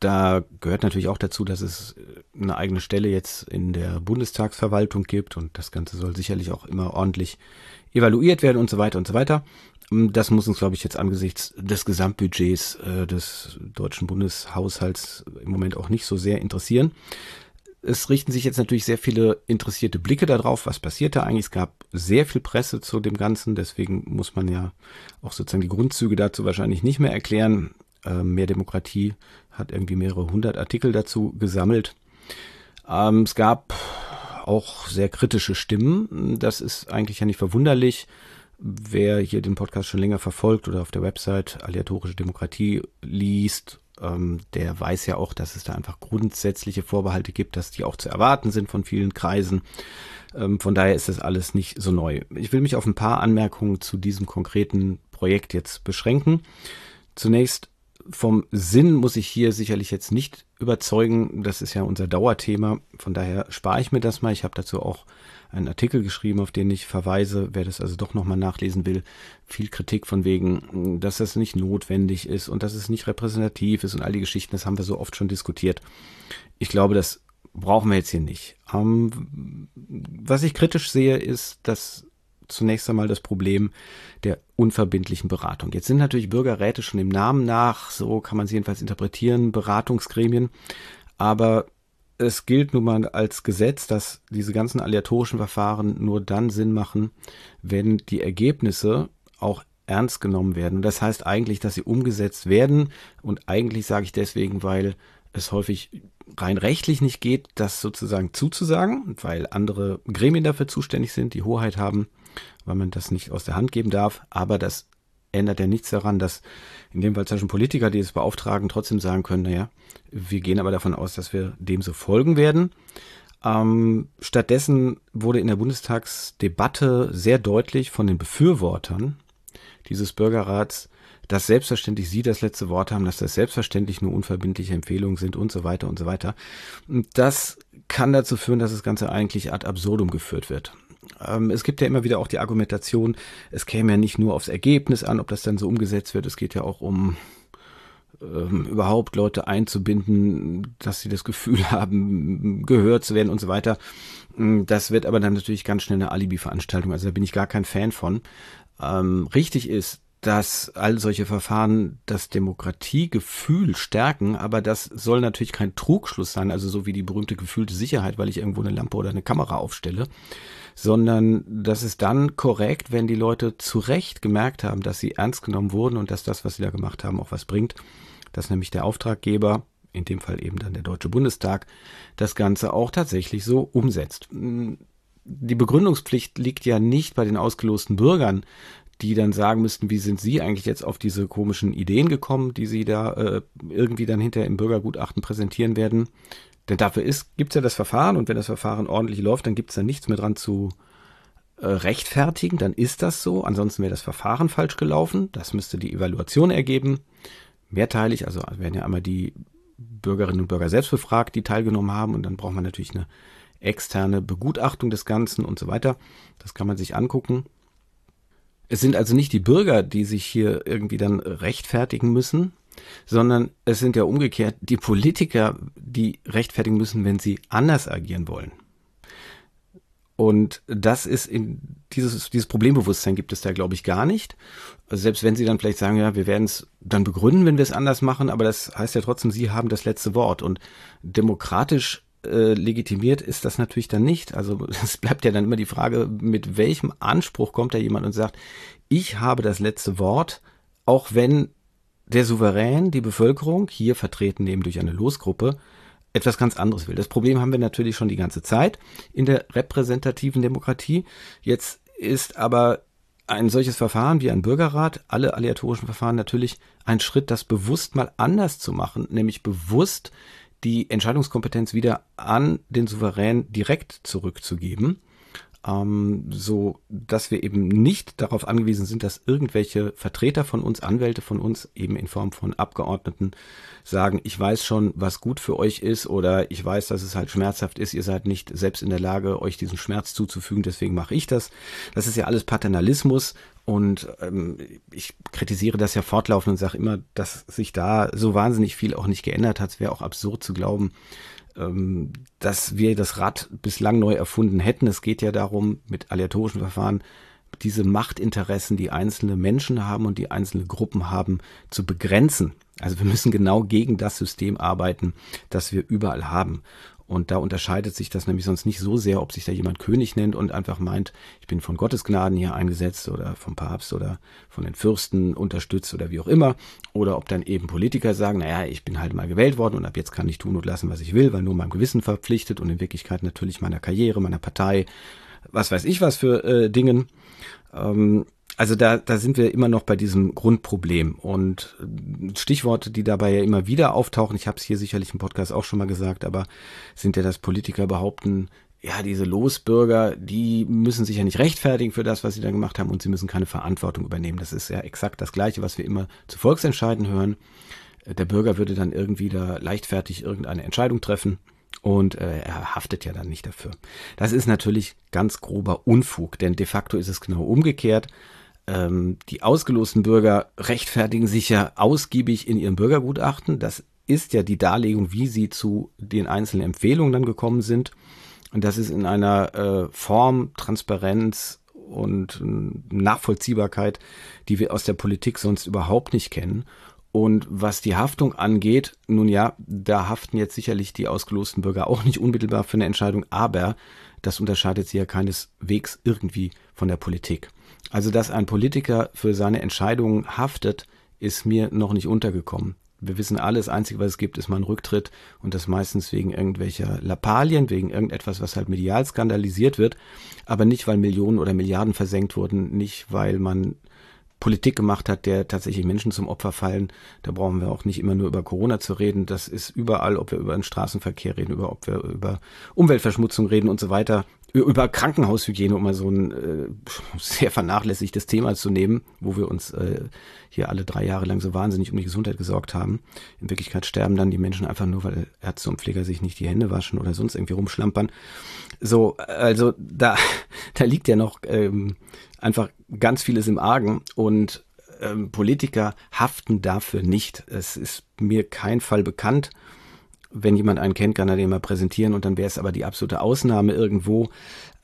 Da gehört natürlich auch dazu, dass es eine eigene Stelle jetzt in der Bundestagsverwaltung gibt und das Ganze soll sicherlich auch immer ordentlich evaluiert werden und so weiter und so weiter. Das muss uns, glaube ich, jetzt angesichts des Gesamtbudgets äh, des deutschen Bundeshaushalts im Moment auch nicht so sehr interessieren. Es richten sich jetzt natürlich sehr viele interessierte Blicke darauf, was passiert da eigentlich. Es gab sehr viel Presse zu dem Ganzen, deswegen muss man ja auch sozusagen die Grundzüge dazu wahrscheinlich nicht mehr erklären. Äh, mehr Demokratie hat irgendwie mehrere hundert Artikel dazu gesammelt. Ähm, es gab auch sehr kritische Stimmen. Das ist eigentlich ja nicht verwunderlich. Wer hier den Podcast schon länger verfolgt oder auf der Website Aleatorische Demokratie liest, ähm, der weiß ja auch, dass es da einfach grundsätzliche Vorbehalte gibt, dass die auch zu erwarten sind von vielen Kreisen. Ähm, von daher ist das alles nicht so neu. Ich will mich auf ein paar Anmerkungen zu diesem konkreten Projekt jetzt beschränken. Zunächst vom Sinn muss ich hier sicherlich jetzt nicht überzeugen. Das ist ja unser Dauerthema. Von daher spare ich mir das mal. Ich habe dazu auch einen Artikel geschrieben, auf den ich verweise, wer das also doch nochmal nachlesen will. Viel Kritik von wegen, dass das nicht notwendig ist und dass es nicht repräsentativ ist und all die Geschichten, das haben wir so oft schon diskutiert. Ich glaube, das brauchen wir jetzt hier nicht. Ähm, was ich kritisch sehe, ist, dass zunächst einmal das Problem der unverbindlichen Beratung. Jetzt sind natürlich Bürgerräte schon im Namen nach, so kann man sie jedenfalls interpretieren, Beratungsgremien. Aber es gilt nun mal als Gesetz, dass diese ganzen aleatorischen Verfahren nur dann Sinn machen, wenn die Ergebnisse auch ernst genommen werden. Und das heißt eigentlich, dass sie umgesetzt werden. Und eigentlich sage ich deswegen, weil es häufig rein rechtlich nicht geht, das sozusagen zuzusagen, weil andere Gremien dafür zuständig sind, die Hoheit haben weil man das nicht aus der Hand geben darf. Aber das ändert ja nichts daran, dass in dem Fall zwischen Politiker, die es beauftragen, trotzdem sagen können, naja, wir gehen aber davon aus, dass wir dem so folgen werden. Ähm, stattdessen wurde in der Bundestagsdebatte sehr deutlich von den Befürwortern dieses Bürgerrats, dass selbstverständlich sie das letzte Wort haben, dass das selbstverständlich nur unverbindliche Empfehlungen sind und so weiter und so weiter. Und das kann dazu führen, dass das Ganze eigentlich ad absurdum geführt wird. Ähm, es gibt ja immer wieder auch die Argumentation, es käme ja nicht nur aufs Ergebnis an, ob das dann so umgesetzt wird. Es geht ja auch um ähm, überhaupt Leute einzubinden, dass sie das Gefühl <laughs> haben, gehört zu werden und so weiter. Mm, das wird aber dann natürlich ganz schnell eine Alibi-Veranstaltung. Also da bin ich gar kein Fan von. Ähm, richtig ist, dass all solche Verfahren das Demokratiegefühl stärken, aber das soll natürlich kein Trugschluss sein, also so wie die berühmte gefühlte Sicherheit, weil ich irgendwo eine Lampe oder eine Kamera aufstelle, sondern das ist dann korrekt, wenn die Leute zu Recht gemerkt haben, dass sie ernst genommen wurden und dass das, was sie da gemacht haben, auch was bringt, dass nämlich der Auftraggeber, in dem Fall eben dann der Deutsche Bundestag, das Ganze auch tatsächlich so umsetzt. Die Begründungspflicht liegt ja nicht bei den ausgelosten Bürgern, die dann sagen müssten, wie sind Sie eigentlich jetzt auf diese komischen Ideen gekommen, die Sie da äh, irgendwie dann hinterher im Bürgergutachten präsentieren werden. Denn dafür gibt es ja das Verfahren und wenn das Verfahren ordentlich läuft, dann gibt es da nichts mehr dran zu äh, rechtfertigen, dann ist das so. Ansonsten wäre das Verfahren falsch gelaufen. Das müsste die Evaluation ergeben. Mehrteilig, also werden ja einmal die Bürgerinnen und Bürger selbst befragt, die teilgenommen haben und dann braucht man natürlich eine externe Begutachtung des Ganzen und so weiter. Das kann man sich angucken. Es sind also nicht die Bürger, die sich hier irgendwie dann rechtfertigen müssen, sondern es sind ja umgekehrt die Politiker, die rechtfertigen müssen, wenn sie anders agieren wollen. Und das ist in dieses, dieses Problembewusstsein gibt es da, glaube ich, gar nicht. Also selbst wenn sie dann vielleicht sagen, ja, wir werden es dann begründen, wenn wir es anders machen, aber das heißt ja trotzdem, sie haben das letzte Wort. Und demokratisch äh, legitimiert ist das natürlich dann nicht. Also <laughs> es bleibt ja dann immer die Frage, mit welchem Anspruch kommt da jemand und sagt, ich habe das letzte Wort, auch wenn der Souverän, die Bevölkerung, hier vertreten eben durch eine Losgruppe, etwas ganz anderes will. Das Problem haben wir natürlich schon die ganze Zeit in der repräsentativen Demokratie. Jetzt ist aber ein solches Verfahren wie ein Bürgerrat, alle aleatorischen Verfahren natürlich ein Schritt, das bewusst mal anders zu machen, nämlich bewusst die Entscheidungskompetenz wieder an den Souverän direkt zurückzugeben ähm, so dass wir eben nicht darauf angewiesen sind, dass irgendwelche Vertreter von uns, Anwälte von uns, eben in Form von Abgeordneten sagen, ich weiß schon, was gut für euch ist oder ich weiß, dass es halt schmerzhaft ist, ihr seid nicht selbst in der Lage, euch diesen Schmerz zuzufügen, deswegen mache ich das. Das ist ja alles Paternalismus und ähm, ich kritisiere das ja fortlaufend und sage immer, dass sich da so wahnsinnig viel auch nicht geändert hat. Es wäre auch absurd zu glauben, ähm, dass wir das Rad bislang neu erfunden hätten. Es geht ja darum, mit aleatorischen Verfahren diese Machtinteressen, die einzelne Menschen haben und die einzelne Gruppen haben, zu begrenzen. Also wir müssen genau gegen das System arbeiten, das wir überall haben. Und da unterscheidet sich das nämlich sonst nicht so sehr, ob sich da jemand König nennt und einfach meint, ich bin von Gottes Gnaden hier eingesetzt oder vom Papst oder von den Fürsten unterstützt oder wie auch immer. Oder ob dann eben Politiker sagen, naja, ich bin halt mal gewählt worden und ab jetzt kann ich tun und lassen, was ich will, weil nur meinem Gewissen verpflichtet und in Wirklichkeit natürlich meiner Karriere, meiner Partei, was weiß ich was für äh, Dingen. Ähm, also da, da sind wir immer noch bei diesem Grundproblem. Und äh, Stichworte, die dabei ja immer wieder auftauchen, ich habe es hier sicherlich im Podcast auch schon mal gesagt, aber sind ja, dass Politiker behaupten, ja, diese Losbürger, die müssen sich ja nicht rechtfertigen für das, was sie da gemacht haben und sie müssen keine Verantwortung übernehmen. Das ist ja exakt das Gleiche, was wir immer zu Volksentscheiden hören. Äh, der Bürger würde dann irgendwie da leichtfertig irgendeine Entscheidung treffen und äh, er haftet ja dann nicht dafür. Das ist natürlich ganz grober Unfug, denn de facto ist es genau umgekehrt ähm, die ausgelosten Bürger rechtfertigen sich ja ausgiebig in ihrem Bürgergutachten. Das ist ja die Darlegung, wie sie zu den einzelnen Empfehlungen dann gekommen sind. Und das ist in einer äh, Form, Transparenz und äh, Nachvollziehbarkeit, die wir aus der Politik sonst überhaupt nicht kennen. Und was die Haftung angeht, nun ja, da haften jetzt sicherlich die ausgelosten Bürger auch nicht unmittelbar für eine Entscheidung, aber das unterscheidet sie ja keineswegs irgendwie von der Politik. Also, dass ein Politiker für seine Entscheidungen haftet, ist mir noch nicht untergekommen. Wir wissen alle, das Einzige, was es gibt, ist mal ein Rücktritt und das meistens wegen irgendwelcher Lappalien, wegen irgendetwas, was halt medial skandalisiert wird, aber nicht, weil Millionen oder Milliarden versenkt wurden, nicht, weil man Politik gemacht hat, der tatsächlich Menschen zum Opfer fallen. Da brauchen wir auch nicht immer nur über Corona zu reden. Das ist überall, ob wir über den Straßenverkehr reden, über ob wir über Umweltverschmutzung reden und so weiter über Krankenhaushygiene, um mal so ein äh, sehr vernachlässigtes Thema zu nehmen, wo wir uns äh, hier alle drei Jahre lang so wahnsinnig um die Gesundheit gesorgt haben. In Wirklichkeit sterben dann die Menschen einfach nur, weil Ärzte und Pfleger sich nicht die Hände waschen oder sonst irgendwie rumschlampern. So, also da, <laughs> da liegt ja noch ähm, einfach ganz vieles im Argen und ähm, Politiker haften dafür nicht. Es ist mir kein Fall bekannt, wenn jemand einen kennt, kann er den mal präsentieren und dann wäre es aber die absolute Ausnahme irgendwo.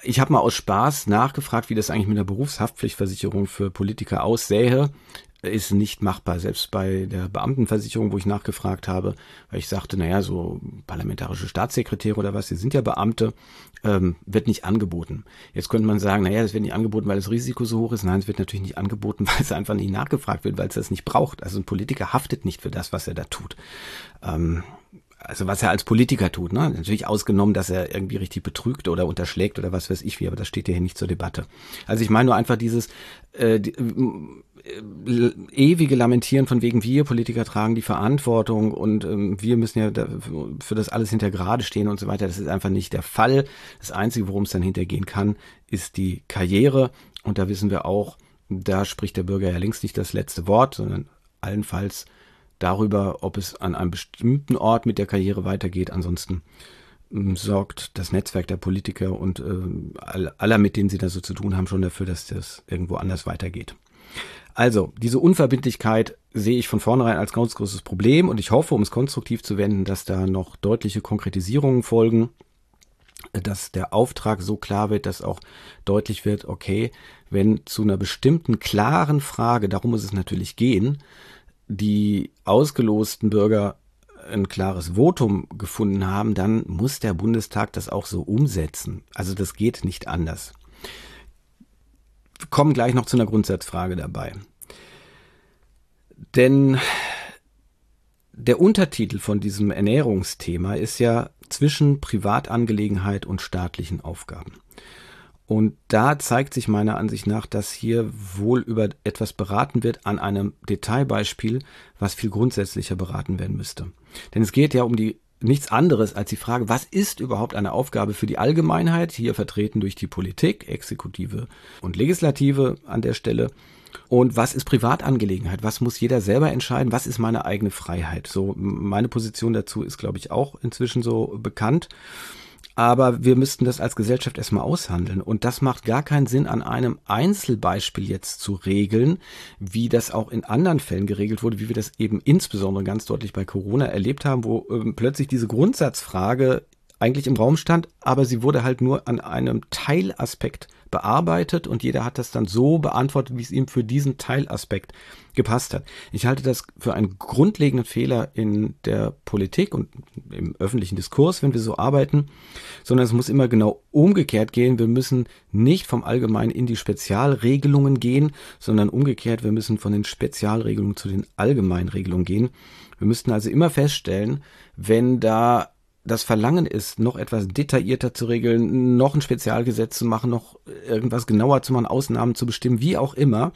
Ich habe mal aus Spaß nachgefragt, wie das eigentlich mit der Berufshaftpflichtversicherung für Politiker aussähe. Ist nicht machbar, selbst bei der Beamtenversicherung, wo ich nachgefragt habe, weil ich sagte, naja, so parlamentarische Staatssekretäre oder was, die sind ja Beamte, ähm, wird nicht angeboten. Jetzt könnte man sagen, naja, das wird nicht angeboten, weil das Risiko so hoch ist. Nein, es wird natürlich nicht angeboten, <laughs> weil es einfach nicht nachgefragt wird, weil es das nicht braucht. Also ein Politiker haftet nicht für das, was er da tut. Ähm, also was er als Politiker tut, ne? Natürlich ausgenommen, dass er irgendwie richtig betrügt oder unterschlägt oder was weiß ich wie, aber das steht ja hier nicht zur Debatte. Also ich meine nur einfach dieses äh, die, äh, ewige Lamentieren von wegen wir Politiker tragen die Verantwortung und ähm, wir müssen ja da, für das alles hinter gerade stehen und so weiter. Das ist einfach nicht der Fall. Das Einzige, worum es dann hintergehen kann, ist die Karriere und da wissen wir auch, da spricht der Bürger ja längst nicht das letzte Wort, sondern allenfalls darüber, ob es an einem bestimmten Ort mit der Karriere weitergeht. Ansonsten ähm, sorgt das Netzwerk der Politiker und äh, aller, mit denen sie da so zu tun haben, schon dafür, dass das irgendwo anders weitergeht. Also, diese Unverbindlichkeit sehe ich von vornherein als ganz großes Problem und ich hoffe, um es konstruktiv zu wenden, dass da noch deutliche Konkretisierungen folgen, dass der Auftrag so klar wird, dass auch deutlich wird, okay, wenn zu einer bestimmten klaren Frage, darum muss es natürlich gehen, die ausgelosten Bürger ein klares Votum gefunden haben, dann muss der Bundestag das auch so umsetzen. Also das geht nicht anders. Wir kommen gleich noch zu einer Grundsatzfrage dabei. Denn der Untertitel von diesem Ernährungsthema ist ja zwischen Privatangelegenheit und staatlichen Aufgaben. Und da zeigt sich meiner Ansicht nach, dass hier wohl über etwas beraten wird an einem Detailbeispiel, was viel grundsätzlicher beraten werden müsste. Denn es geht ja um die nichts anderes als die Frage, was ist überhaupt eine Aufgabe für die Allgemeinheit, hier vertreten durch die Politik, Exekutive und Legislative an der Stelle. Und was ist Privatangelegenheit? Was muss jeder selber entscheiden? Was ist meine eigene Freiheit? So, meine Position dazu ist, glaube ich, auch inzwischen so bekannt. Aber wir müssten das als Gesellschaft erstmal aushandeln. Und das macht gar keinen Sinn, an einem Einzelbeispiel jetzt zu regeln, wie das auch in anderen Fällen geregelt wurde, wie wir das eben insbesondere ganz deutlich bei Corona erlebt haben, wo ähm, plötzlich diese Grundsatzfrage eigentlich im Raum stand, aber sie wurde halt nur an einem Teilaspekt bearbeitet und jeder hat das dann so beantwortet, wie es ihm für diesen Teilaspekt gepasst hat. Ich halte das für einen grundlegenden Fehler in der Politik und im öffentlichen Diskurs, wenn wir so arbeiten, sondern es muss immer genau umgekehrt gehen. Wir müssen nicht vom Allgemeinen in die Spezialregelungen gehen, sondern umgekehrt, wir müssen von den Spezialregelungen zu den Allgemeinregelungen gehen. Wir müssten also immer feststellen, wenn da das Verlangen ist, noch etwas detaillierter zu regeln, noch ein Spezialgesetz zu machen, noch irgendwas genauer zu machen, Ausnahmen zu bestimmen, wie auch immer,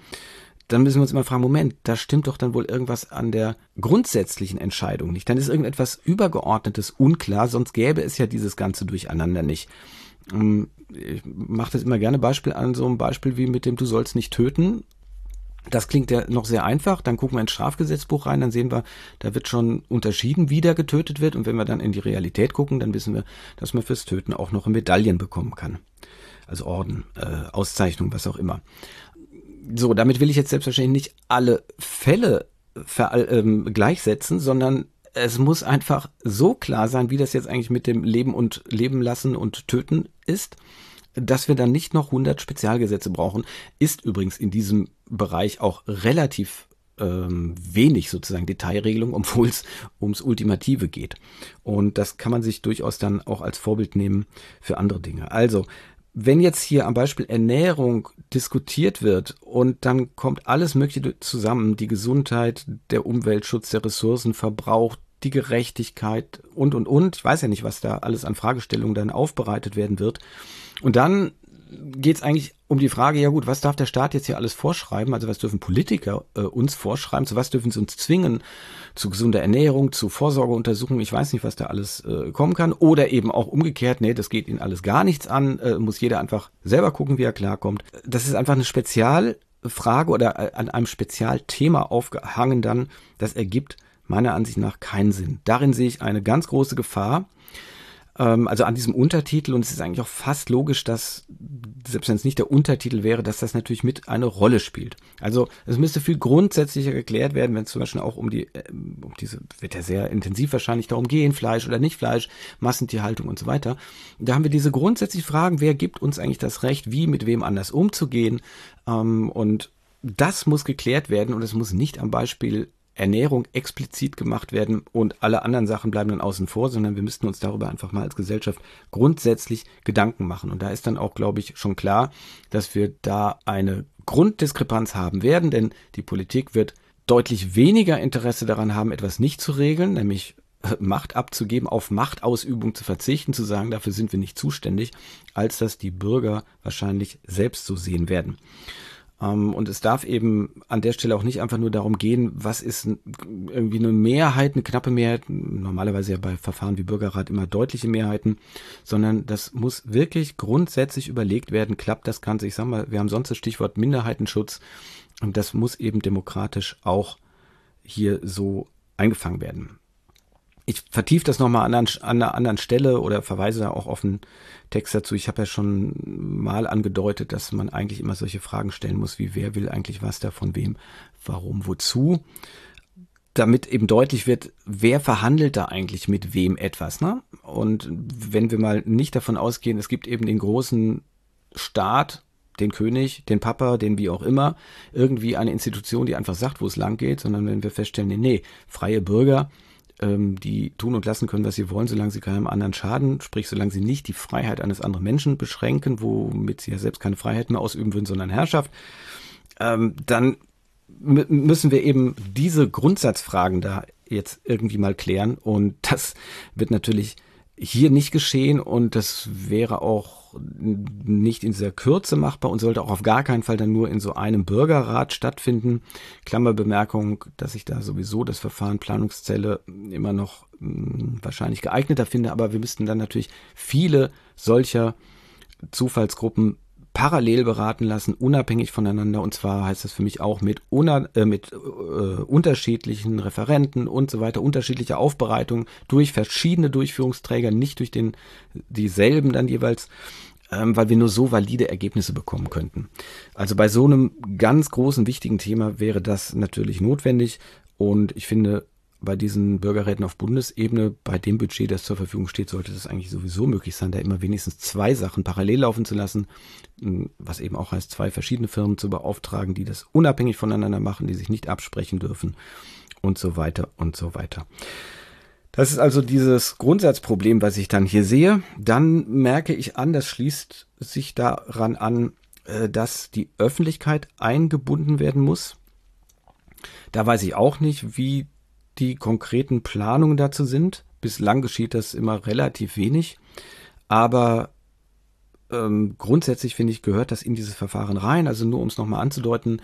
dann müssen wir uns immer fragen, Moment, da stimmt doch dann wohl irgendwas an der grundsätzlichen Entscheidung nicht. Dann ist irgendetwas Übergeordnetes unklar, sonst gäbe es ja dieses ganze Durcheinander nicht. Ähm, ich mache das immer gerne Beispiel an, so ein Beispiel wie mit dem Du sollst nicht töten. Das klingt ja noch sehr einfach. Dann gucken wir ins Strafgesetzbuch rein, dann sehen wir, da wird schon unterschieden, wie da getötet wird. Und wenn wir dann in die Realität gucken, dann wissen wir, dass man fürs Töten auch noch Medaillen bekommen kann. Also Orden, äh, Auszeichnung, was auch immer. So, damit will ich jetzt selbstverständlich nicht alle Fälle ähm, gleichsetzen, sondern es muss einfach so klar sein, wie das jetzt eigentlich mit dem Leben und Leben lassen und töten ist dass wir dann nicht noch 100 Spezialgesetze brauchen, ist übrigens in diesem Bereich auch relativ ähm, wenig sozusagen Detailregelung, <laughs> obwohl es ums Ultimative geht. Und das kann man sich durchaus dann auch als Vorbild nehmen für andere Dinge. Also, wenn jetzt hier am Beispiel Ernährung diskutiert wird und dann kommt alles Mögliche zusammen, die Gesundheit, der Umweltschutz, der Ressourcenverbrauch, die Gerechtigkeit und, und, und, ich weiß ja nicht, was da alles an Fragestellungen dann aufbereitet werden wird, und dann geht es eigentlich um die Frage, ja gut, was darf der Staat jetzt hier alles vorschreiben? Also was dürfen Politiker äh, uns vorschreiben? Zu was dürfen sie uns zwingen? Zu gesunder Ernährung, zu Vorsorgeuntersuchungen, ich weiß nicht, was da alles äh, kommen kann. Oder eben auch umgekehrt, nee, das geht ihnen alles gar nichts an, äh, muss jeder einfach selber gucken, wie er klarkommt. Das ist einfach eine Spezialfrage oder äh, an einem Spezialthema aufgehangen dann. Das ergibt meiner Ansicht nach keinen Sinn. Darin sehe ich eine ganz große Gefahr also an diesem Untertitel und es ist eigentlich auch fast logisch, dass, selbst wenn es nicht der Untertitel wäre, dass das natürlich mit eine Rolle spielt. Also es müsste viel grundsätzlicher geklärt werden, wenn es zum Beispiel auch um die, äh, um diese, wird ja sehr intensiv wahrscheinlich darum gehen, Fleisch oder nicht Fleisch, Massentierhaltung und so weiter. Da haben wir diese grundsätzlichen Fragen, wer gibt uns eigentlich das Recht, wie mit wem anders umzugehen ähm, und das muss geklärt werden und es muss nicht am Beispiel Ernährung explizit gemacht werden und alle anderen Sachen bleiben dann außen vor, sondern wir müssten uns darüber einfach mal als Gesellschaft grundsätzlich Gedanken machen. Und da ist dann auch, glaube ich, schon klar, dass wir da eine Grunddiskrepanz haben werden, denn die Politik wird deutlich weniger Interesse daran haben, etwas nicht zu regeln, nämlich äh, Macht abzugeben, auf Machtausübung zu verzichten, zu sagen, dafür sind wir nicht zuständig, als dass die Bürger wahrscheinlich selbst so sehen werden. Ähm, und es darf eben an der Stelle auch nicht einfach nur darum gehen, was ist irgendwie eine Mehrheit, eine knappe Mehrheit, normalerweise ja bei Verfahren wie Bürgerrat immer deutliche Mehrheiten, sondern das muss wirklich grundsätzlich überlegt werden, klappt das Ganze. Ich sag mal, wir haben sonst das Stichwort Minderheitenschutz und das muss eben demokratisch auch hier so eingefangen werden. Ich vertiefe das nochmal an, an einer anderen Stelle oder verweise da auch auf einen Text dazu. Ich habe ja schon mal angedeutet, dass man eigentlich immer solche Fragen stellen muss, wie wer will eigentlich was da von wem, warum, wozu. Damit eben deutlich wird, wer verhandelt da eigentlich mit wem etwas. Ne? Und wenn wir mal nicht davon ausgehen, es gibt eben den großen Staat, den König, den Papa, den wie auch immer, irgendwie eine Institution, die einfach sagt, wo es lang geht, sondern wenn wir feststellen, nee, nee, freie Bürger, die tun und lassen können, was sie wollen, solange sie keinem anderen schaden, sprich, solange sie nicht die Freiheit eines anderen Menschen beschränken, womit sie ja selbst keine Freiheit mehr ausüben würden, sondern Herrschaft, ähm, dann müssen wir eben diese Grundsatzfragen da jetzt irgendwie mal klären. Und <laughs> das wird natürlich hier nicht geschehen und das wäre auch nicht in dieser Kürze machbar und sollte auch auf gar keinen Fall dann nur in so einem Bürgerrat stattfinden. Klammerbemerkung, dass ich da sowieso das Verfahren Planungszelle immer noch mh, hm, wahrscheinlich geeigneter finde, aber wir müssten dann natürlich viele solcher Zufallsgruppen parallel beraten lassen, unabhängig voneinander. Und zwar heißt das für mich auch mit, äh, mit äh, unterschiedlichen Referenten und so weiter, unterschiedliche Aufbereitungen durch verschiedene Durchführungsträger, nicht durch den dieselben dann jeweils, ähm, weil wir nur so valide Ergebnisse bekommen könnten. Also bei so einem ganz großen, wichtigen Thema wäre das natürlich notwendig. Und ich finde, bei diesen Bürgerräten auf Bundesebene, bei dem Budget, das zur Verfügung steht, sollte das eigentlich sowieso möglich sein, da immer wenigstens zwei Sachen parallel laufen zu lassen, hm, was eben auch heißt, zwei verschiedene Firmen zu beauftragen, die das unabhängig voneinander machen, die sich nicht absprechen dürfen und so weiter und so weiter. Das ist also dieses Grundsatzproblem, was ich dann hier sehe. Dann merke ich an, das schließt sich daran an, äh, dass die Öffentlichkeit eingebunden werden muss. Da weiß ich auch nicht, wie die konkreten Planungen dazu sind. Bislang geschieht das immer relativ wenig, aber ähm, grundsätzlich finde ich, gehört das in dieses Verfahren rein. Also nur um es nochmal anzudeuten,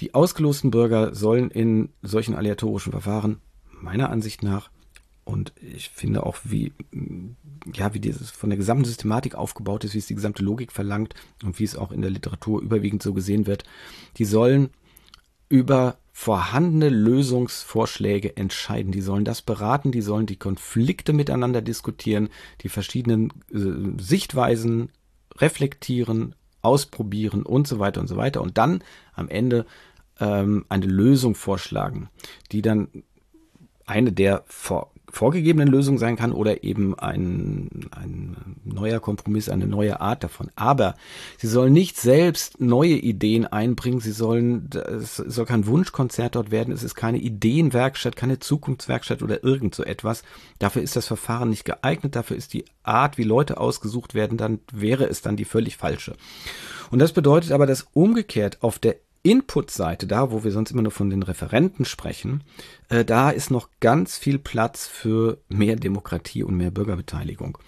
die ausgelosten Bürger sollen in solchen aleatorischen Verfahren meiner Ansicht nach und ich finde auch, wie, ja, wie dieses von der gesamten Systematik aufgebaut ist, wie es die gesamte Logik verlangt und wie es auch in der Literatur überwiegend so gesehen wird, die sollen über vorhandene Lösungsvorschläge entscheiden. Die sollen das beraten, die sollen die Konflikte miteinander diskutieren, die verschiedenen äh, Sichtweisen reflektieren, ausprobieren und so weiter und so weiter und dann am Ende ähm, eine Lösung vorschlagen, die dann eine der vor vorgegebenen Lösung sein kann oder eben ein, ein neuer Kompromiss, eine neue Art davon. Aber sie sollen nicht selbst neue Ideen einbringen. Sie sollen, es soll kein Wunschkonzert dort werden. Es ist keine Ideenwerkstatt, keine Zukunftswerkstatt oder irgend so etwas. Dafür ist das Verfahren nicht geeignet. Dafür ist die Art, wie Leute ausgesucht werden, dann wäre es dann die völlig falsche. Und das bedeutet aber, dass umgekehrt auf der Input-Seite, da wo wir sonst immer nur von den Referenten sprechen, äh, da ist noch ganz viel Platz für mehr Demokratie und mehr Bürgerbeteiligung.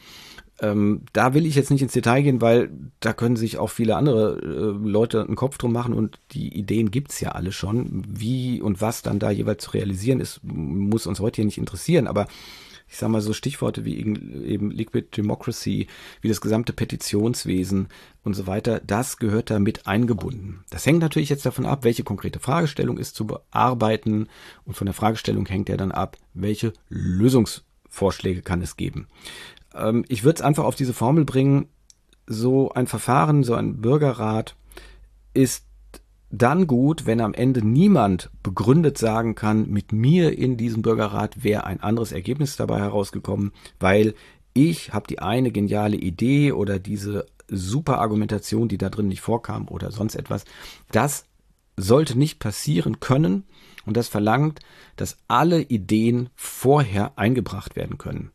Ähm, da will ich jetzt nicht ins Detail gehen, weil da können sich auch viele andere äh, Leute einen Kopf drum machen und die Ideen gibt's ja alle schon. Wie und was dann da jeweils zu realisieren ist, muss uns heute hier nicht interessieren, aber ich sage mal so Stichworte wie eben Liquid Democracy, wie das gesamte Petitionswesen und so weiter, das gehört da mit eingebunden. Das hängt natürlich jetzt davon ab, welche konkrete Fragestellung ist zu bearbeiten und von der Fragestellung hängt ja dann ab, welche Lösungsvorschläge kann es geben. Ähm, ich würde es einfach auf diese Formel bringen, so ein Verfahren, so ein Bürgerrat ist dann gut, wenn am Ende niemand begründet sagen kann, mit mir in diesem Bürgerrat wäre ein anderes Ergebnis dabei herausgekommen, weil ich habe die eine geniale Idee oder diese super Argumentation, die da drin nicht vorkam oder sonst etwas. Das sollte nicht passieren können und das verlangt, dass alle Ideen vorher eingebracht werden können.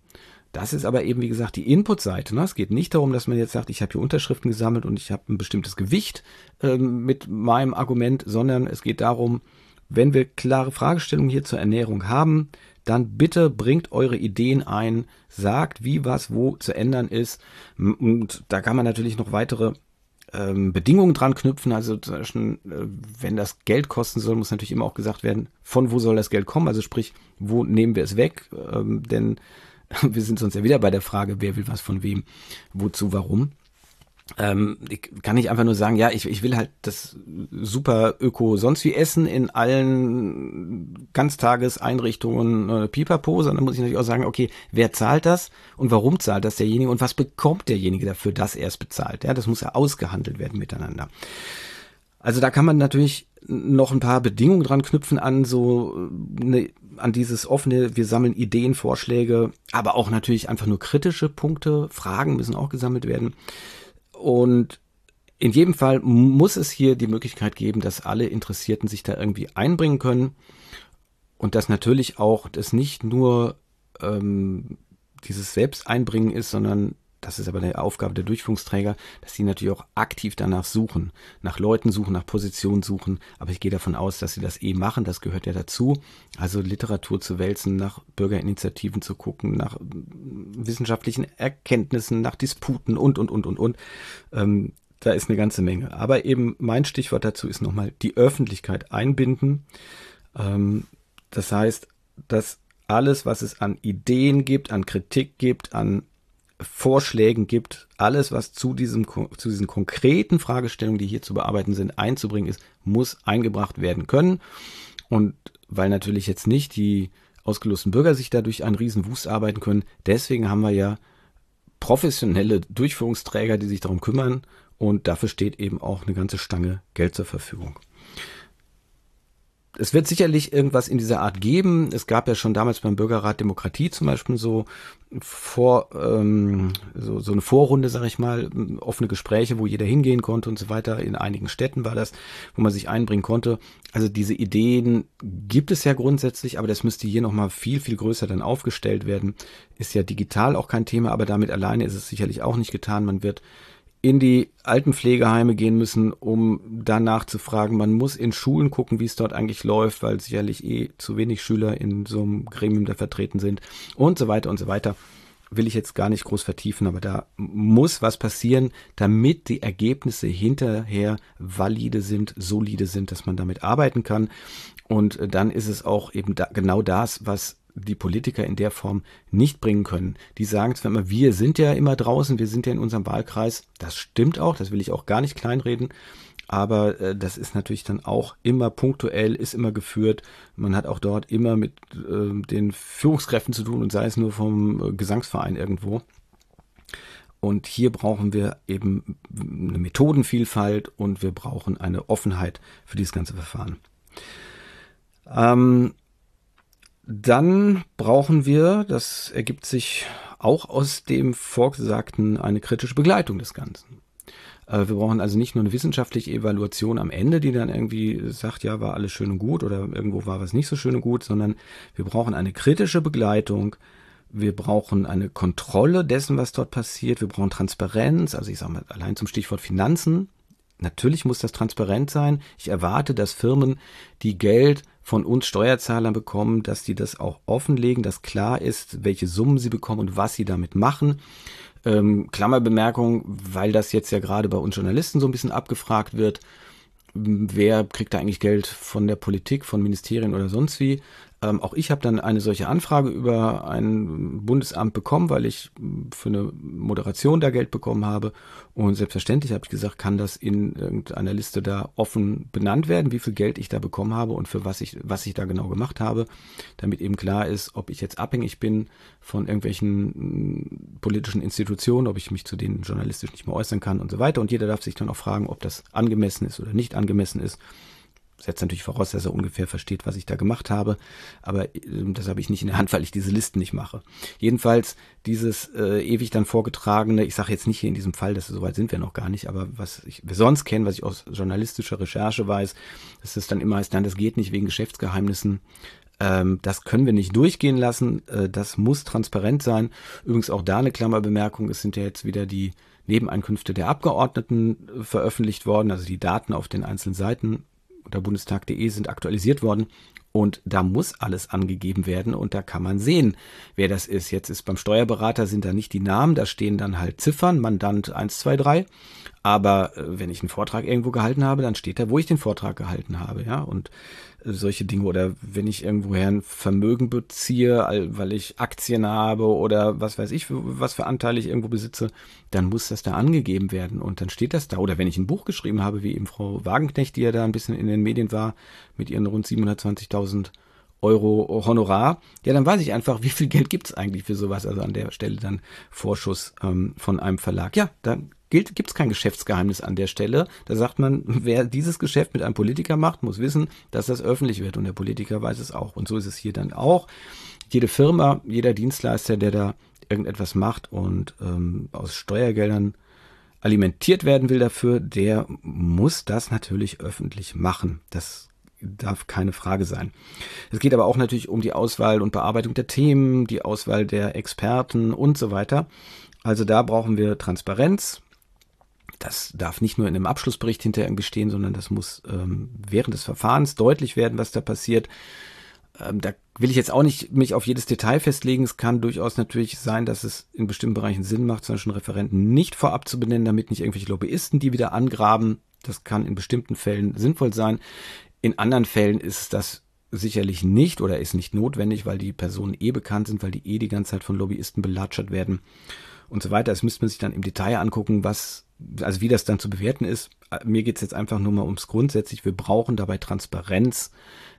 Das ist aber eben, wie gesagt, die Input-Seite. Ne? Es geht nicht darum, dass man jetzt sagt, ich habe hier Unterschriften gesammelt und ich habe ein bestimmtes Gewicht ähm, mit meinem Argument, sondern es geht darum, wenn wir klare Fragestellungen hier zur Ernährung haben, dann bitte bringt eure Ideen ein, sagt, wie was wo zu ändern ist. Und da kann man natürlich noch weitere ähm, Bedingungen dran knüpfen. Also zwischen, äh, wenn das Geld kosten soll, muss natürlich immer auch gesagt werden, von wo soll das Geld kommen? Also sprich, wo nehmen wir es weg? Ähm, denn <laughs> wir sind sonst ja wieder bei der Frage, wer will was von wem, wozu, warum. ähm, ich kann nicht einfach nur sagen, ja, ich, ich will halt das super Öko sonst wie essen in allen Ganztageseinrichtungen äh, Pipapo, sondern muss ich natürlich auch sagen, okay, wer zahlt das und warum zahlt das derjenige und was bekommt derjenige dafür, dass er es bezahlt? Ja, das muss ja ausgehandelt werden miteinander. Also da kann man natürlich noch ein paar Bedingungen dran knüpfen an so eine, an dieses offene, wir sammeln Ideen, Vorschläge, aber auch natürlich einfach nur kritische Punkte, Fragen müssen auch gesammelt werden. Und in jedem Fall muss es hier die Möglichkeit geben, dass alle Interessierten sich da irgendwie einbringen können und dass natürlich auch das nicht nur ähm, dieses Selbsteinbringen ist, sondern das ist aber eine Aufgabe der Durchführungsträger, dass sie natürlich auch aktiv danach suchen, nach Leuten suchen, nach Positionen suchen. Aber ich gehe davon aus, dass sie das eh machen. Das gehört ja dazu. Also Literatur zu wälzen, nach Bürgerinitiativen zu gucken, nach wissenschaftlichen Erkenntnissen, nach Disputen und, und, und, und, und. Ähm, da ist eine ganze Menge. Aber eben mein Stichwort dazu ist nochmal die Öffentlichkeit einbinden. Ähm, das heißt, dass alles, was es an Ideen gibt, an Kritik gibt, an Vorschlägen gibt, alles, was zu, diesem, zu diesen konkreten Fragestellungen, die hier zu bearbeiten sind, einzubringen ist, muss eingebracht werden können. Und weil natürlich jetzt nicht die ausgelosten Bürger sich dadurch einen riesen Wust arbeiten können, deswegen haben wir ja professionelle Durchführungsträger, die sich darum kümmern und dafür steht eben auch eine ganze Stange Geld zur Verfügung es wird sicherlich irgendwas in dieser Art geben. Es gab ja schon damals beim Bürgerrat Demokratie zum Beispiel so vor ähm, so, so eine Vorrunde, sag ich mal, offene Gespräche, wo jeder hingehen konnte und so weiter. In einigen Städten war das, wo man sich einbringen konnte. Also diese Ideen gibt es ja grundsätzlich, aber das müsste hier nochmal viel, viel größer dann aufgestellt werden. Ist ja digital auch kein Thema, aber damit alleine ist es sicherlich auch nicht getan. Man wird in die Altenpflegeheime gehen müssen, um danach zu fragen. Man muss in Schulen gucken, wie es dort eigentlich läuft, weil sicherlich eh zu wenig Schüler in so einem Gremium da vertreten sind und so weiter und so weiter. Will ich jetzt gar nicht groß vertiefen, aber da muss was passieren, damit die Ergebnisse hinterher valide sind, solide sind, dass man damit arbeiten kann. Und dann ist es auch eben da, genau das, was die Politiker in der Form nicht bringen können. Die sagen zwar immer, wir sind ja immer draußen, wir sind ja in unserem Wahlkreis. Das stimmt auch, das will ich auch gar nicht kleinreden. Aber äh, das ist natürlich dann auch immer punktuell, ist immer geführt. Man hat auch dort immer mit äh, den Führungskräften zu tun und sei es nur vom äh, Gesangsverein irgendwo. Und hier brauchen wir eben eine Methodenvielfalt und wir brauchen eine Offenheit für dieses ganze Verfahren. Ähm, dann brauchen wir, das ergibt sich auch aus dem Vorgesagten, eine kritische Begleitung des Ganzen. Äh, wir brauchen also nicht nur eine wissenschaftliche Evaluation am Ende, die dann irgendwie sagt, ja, war alles schön und gut oder irgendwo war was nicht so schön und gut, sondern wir brauchen eine kritische Begleitung. Wir brauchen eine Kontrolle dessen, was dort passiert. Wir brauchen Transparenz. Also ich sage mal allein zum Stichwort Finanzen. Natürlich muss das transparent sein. Ich erwarte, dass Firmen, die Geld von uns Steuerzahlern bekommen, dass die das auch offenlegen, dass klar ist, welche Summen sie bekommen und was sie damit machen. Ähm, Klammerbemerkung, weil das jetzt ja gerade bei uns Journalisten so ein bisschen abgefragt wird. Wer kriegt da eigentlich Geld von der Politik, von Ministerien oder sonst wie? Ähm, auch ich habe dann eine solche Anfrage über ein Bundesamt bekommen, weil ich für eine Moderation da Geld bekommen habe. Und selbstverständlich habe ich gesagt, kann das in irgendeiner Liste da offen benannt werden, wie viel Geld ich da bekommen habe und für was ich, was ich da genau gemacht habe, damit eben klar ist, ob ich jetzt abhängig bin von irgendwelchen mm, politischen Institutionen, ob ich mich zu denen journalistisch nicht mehr äußern kann und so weiter. Und jeder darf sich dann auch fragen, ob das angemessen ist oder nicht angemessen ist setzt natürlich voraus, dass er ungefähr versteht, was ich da gemacht habe. Aber äh, das habe ich nicht in der Hand, weil ich diese Listen nicht mache. Jedenfalls dieses äh, ewig dann vorgetragene, ich sage jetzt nicht hier in diesem Fall, dass soweit sind wir noch gar nicht, aber was ich, wir sonst kennen, was ich aus journalistischer Recherche weiß, dass es dann immer heißt, nein, das geht nicht wegen Geschäftsgeheimnissen. Ähm, das können wir nicht durchgehen lassen. Äh, das muss transparent sein. Übrigens auch da eine Klammerbemerkung. Es sind ja jetzt wieder die Nebeneinkünfte der Abgeordneten äh, veröffentlicht worden, also die Daten auf den einzelnen Seiten unter bundestag.de sind aktualisiert worden. Und da muss alles angegeben werden und da kann man sehen, wer das ist. Jetzt ist beim Steuerberater sind da nicht die Namen, da stehen dann halt Ziffern, Mandant 123. Aber äh, wenn ich einen Vortrag irgendwo gehalten habe, dann steht da, wo ich den Vortrag gehalten habe, ja. Und äh, solche Dinge oder wenn ich irgendwoher ein Vermögen beziehe, weil ich Aktien habe oder was weiß ich, was für Anteile ich irgendwo besitze, dann muss das da angegeben werden und dann steht das da. Oder wenn ich ein Buch geschrieben habe, wie eben Frau Wagenknecht, die ja da ein bisschen in den Medien war, mit ihren rund 720.000 Euro Honorar, ja, dann weiß ich einfach, wie viel Geld gibt's eigentlich für sowas. Also an der Stelle dann Vorschuss ähm, von einem Verlag. Ja, dann gilt, gibt es kein Geschäftsgeheimnis an der Stelle. Da sagt man, wer dieses Geschäft mit einem Politiker macht, muss wissen, dass das öffentlich wird und der Politiker weiß es auch. Und so ist es hier dann auch. Jede Firma, jeder Dienstleister, der da irgendetwas macht und ähm, aus Steuergeldern alimentiert werden will dafür, der muss das natürlich öffentlich machen. Das darf keine Frage sein. Es geht aber auch natürlich um die Auswahl und Bearbeitung der Themen, die Auswahl der Experten und so weiter. Also da brauchen wir Transparenz, das darf nicht nur in einem Abschlussbericht hinterher bestehen, sondern das muss ähm, während des Verfahrens deutlich werden, was da passiert. Ähm, da will ich jetzt auch nicht mich auf jedes Detail festlegen. Es kann durchaus natürlich sein, dass es in bestimmten Bereichen Sinn macht, zum Beispiel Referenten nicht vorab zu benennen, damit nicht irgendwelche Lobbyisten die wieder angraben. Das kann in bestimmten Fällen sinnvoll sein. In anderen Fällen ist das sicherlich nicht oder ist nicht notwendig, weil die Personen eh bekannt sind, weil die eh die ganze Zeit von Lobbyisten belatschert werden und so weiter. Das müsste man sich dann im Detail angucken, was also wie das dann zu bewerten ist, mir geht es jetzt einfach nur mal ums Grundsätzlich. Wir brauchen dabei Transparenz,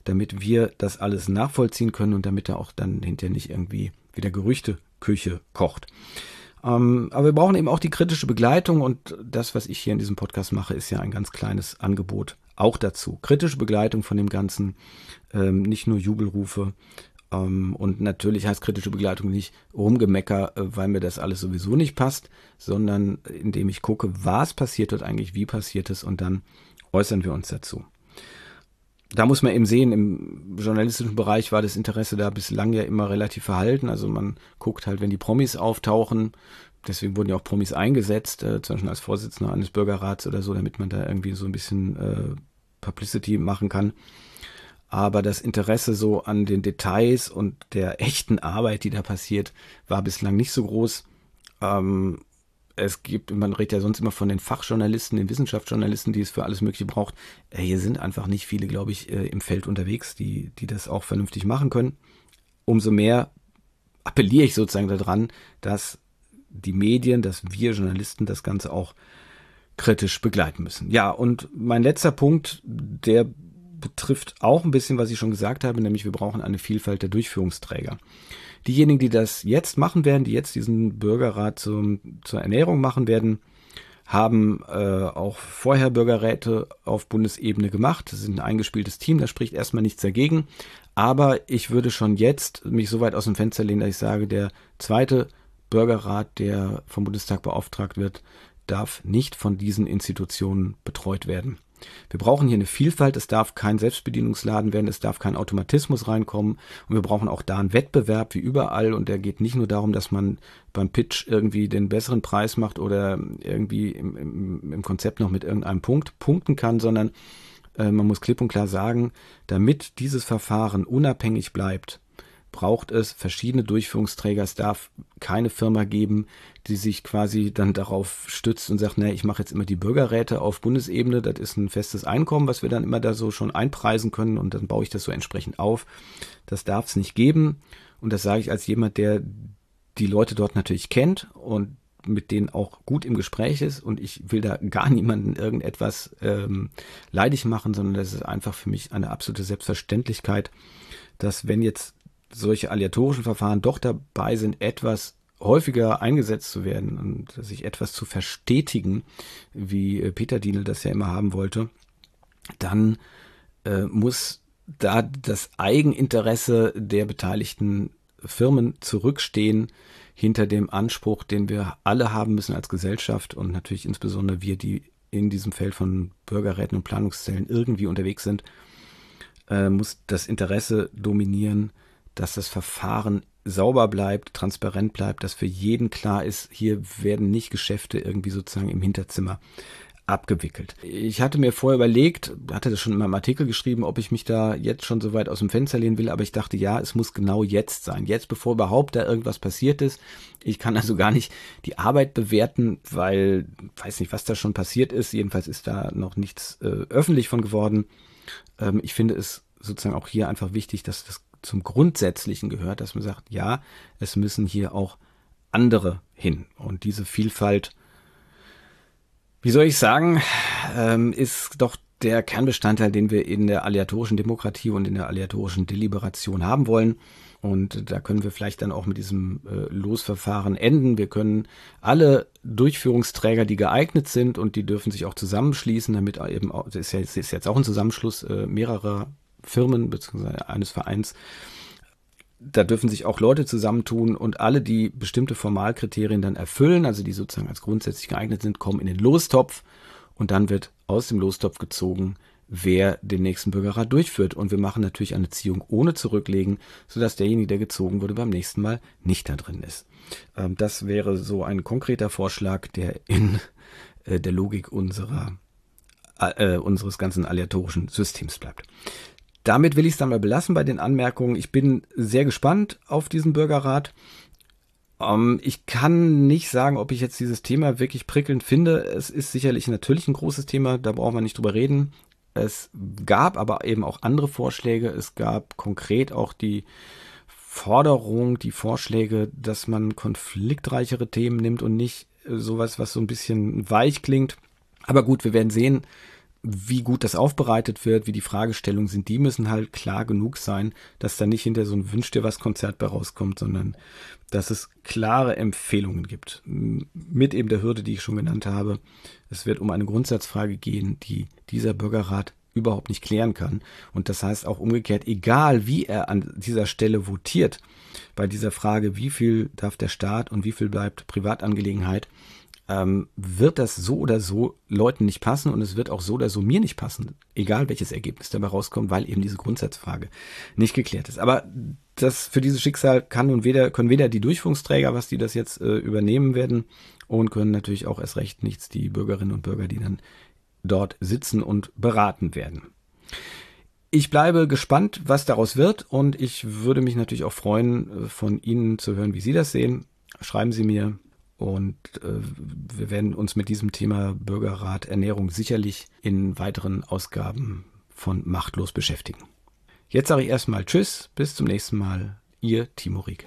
damit wir das alles nachvollziehen können und damit da auch dann hinterher nicht irgendwie wieder Gerüchteküche kocht. Ähm, aber wir brauchen eben auch die kritische Begleitung und das, was ich hier in diesem Podcast mache, ist ja ein ganz kleines Angebot auch dazu. Kritische Begleitung von dem Ganzen, ähm, nicht nur Jubelrufe, und natürlich heißt kritische Begleitung nicht Rumgemecker, äh, weil mir das alles sowieso nicht passt, sondern indem ich gucke, was passiert dort eigentlich, wie passiert es und dann äußern wir uns dazu. Da muss man eben sehen, im journalistischen Bereich war das Interesse da bislang ja immer relativ verhalten. Also man guckt halt, wenn die Promis auftauchen, deswegen wurden ja auch Promis eingesetzt, äh, zum Beispiel als Vorsitzender eines Bürgerrats oder so, damit man da irgendwie so ein bisschen äh, Publicity machen kann aber das Interesse so an den Details und der echten Arbeit, die da passiert, war bislang nicht so groß. Ähm, es gibt, man redet ja sonst immer von den Fachjournalisten, den Wissenschaftsjournalisten, die es für alles Mögliche braucht. Äh, hier sind einfach nicht viele, glaube ich, äh, im Feld unterwegs, die, die das auch vernünftig machen können. Umso mehr appelliere ich sozusagen daran, dass die Medien, dass wir Journalisten das Ganze auch kritisch begleiten müssen. Ja, und mein letzter Punkt, der betrifft auch ein bisschen, was ich schon gesagt habe, nämlich wir brauchen eine Vielfalt der Durchführungsträger. Diejenigen, die das jetzt machen werden, die jetzt diesen Bürgerrat zum, zur Ernährung machen werden, haben äh, auch vorher Bürgerräte auf Bundesebene gemacht. Das ist ein eingespieltes Team, da spricht erstmal nichts dagegen. Aber ich würde schon jetzt mich so weit aus dem Fenster lehnen, dass ich sage, der zweite Bürgerrat, der vom Bundestag beauftragt wird, darf nicht von diesen Institutionen betreut werden. Wir brauchen hier eine Vielfalt, es darf kein Selbstbedienungsladen werden, es darf kein Automatismus reinkommen. Und wir brauchen auch da einen Wettbewerb wie überall. Und der geht nicht nur darum, dass man beim Pitch irgendwie den besseren Preis macht oder irgendwie im, im, im Konzept noch mit irgendeinem Punkt punkten kann, sondern äh, man muss klipp und klar sagen, damit dieses Verfahren unabhängig bleibt, braucht es verschiedene Durchführungsträger. Es darf keine Firma geben, die sich quasi dann darauf stützt und sagt, ne, ich mache jetzt immer die Bürgerräte auf Bundesebene, das ist ein festes Einkommen, was wir dann immer da so schon einpreisen können und dann baue ich das so entsprechend auf. Das darf es nicht geben. Und das sage ich als jemand, der die Leute dort natürlich kennt und mit denen auch gut im Gespräch ist und ich will da gar niemanden irgendetwas ähm, leidig machen, sondern das ist einfach für mich eine absolute Selbstverständlichkeit, dass wenn jetzt solche aleatorischen Verfahren doch dabei sind, etwas häufiger eingesetzt zu werden und sich etwas zu verstetigen, wie äh, Peter Dienel das ja immer haben wollte, dann äh, muss da das Eigeninteresse der beteiligten Firmen zurückstehen hinter dem Anspruch, den wir alle haben müssen als Gesellschaft und natürlich insbesondere wir, die in diesem Feld von Bürgerräten und Planungszellen irgendwie unterwegs sind, äh, muss das Interesse dominieren, dass das Verfahren sauber bleibt, transparent bleibt, dass für jeden klar ist, hier werden nicht Geschäfte irgendwie sozusagen im Hinterzimmer abgewickelt. Ich hatte mir vorher überlegt, hatte das schon in meinem Artikel geschrieben, ob ich mich da jetzt schon so weit aus dem Fenster lehnen will, aber ich dachte, ja, es muss genau jetzt sein. Jetzt, bevor überhaupt da irgendwas passiert ist. Ich kann also gar nicht die Arbeit bewerten, weil, weiß nicht, was da schon passiert ist. Jedenfalls ist da noch nichts äh, öffentlich von geworden. Ähm, ich finde es sozusagen auch hier einfach wichtig, dass das zum Grundsätzlichen gehört, dass man sagt, ja, es müssen hier auch andere hin. Und diese Vielfalt wie soll ich sagen, ähm, ist doch der Kernbestandteil, den wir in der aleatorischen Demokratie und in der aleatorischen Deliberation haben wollen. Und da können wir vielleicht dann auch mit diesem äh, Losverfahren enden. Wir können alle Durchführungsträger, die geeignet sind und die dürfen sich auch zusammenschließen, damit eben, das ist, ja, ist jetzt auch ein Zusammenschluss äh, mehrerer Firmen bzw. eines Vereins, da dürfen sich auch Leute zusammentun und alle, die bestimmte Formalkriterien dann erfüllen, also die sozusagen als grundsätzlich geeignet sind, kommen in den Lostopf und dann wird aus dem Lostopf gezogen, wer den nächsten Bürgerrat durchführt. Und wir machen natürlich eine Ziehung ohne zurücklegen, sodass derjenige, der gezogen wurde, beim nächsten Mal nicht da drin ist. Ähm, das wäre so ein konkreter Vorschlag, der in äh, der Logik unserer, äh, unseres ganzen aleatorischen Systems bleibt. Damit will ich es dann mal belassen bei den Anmerkungen. Ich bin sehr gespannt auf diesen Bürgerrat. Ähm, ich kann nicht sagen, ob ich jetzt dieses Thema wirklich prickelnd finde. Es ist sicherlich natürlich ein großes Thema, da brauchen wir nicht drüber reden. Es gab aber eben auch andere Vorschläge. Es gab konkret auch die Forderung, die Vorschläge, dass man konfliktreichere Themen nimmt und nicht sowas, was so ein bisschen weich klingt. Aber gut, wir werden sehen, wie gut das aufbereitet wird, wie die Fragestellungen sind, die müssen halt klar genug sein, dass da nicht hinter so ein Wünsch dir was Konzert bei rauskommt, sondern dass es klare Empfehlungen gibt. Mit eben der Hürde, die ich schon genannt habe. Es wird um eine Grundsatzfrage gehen, die dieser Bürgerrat überhaupt nicht klären kann. Und das heißt auch umgekehrt, egal wie er an dieser Stelle votiert, bei dieser Frage, wie viel darf der Staat und wie viel bleibt Privatangelegenheit, ähm, wird das so oder so Leuten nicht passen und es wird auch so oder so mir nicht passen, egal welches Ergebnis dabei rauskommt, weil eben diese Grundsatzfrage nicht geklärt ist. Aber das für dieses Schicksal kann nun weder können weder die Durchführungsträger, was die das jetzt äh, übernehmen werden, und können natürlich auch erst recht nichts die Bürgerinnen und Bürger, die dann dort sitzen und beraten werden. Ich bleibe gespannt, was daraus wird und ich würde mich natürlich auch freuen, äh, von Ihnen zu hören, wie Sie das sehen. Schreiben Sie mir und äh, wir werden uns mit diesem Thema Bürgerrat Ernährung sicherlich in weiteren Ausgaben von Machtlos beschäftigen. Jetzt sage ich erstmal Tschüss, bis zum nächsten Mal, Ihr Timo Rieke.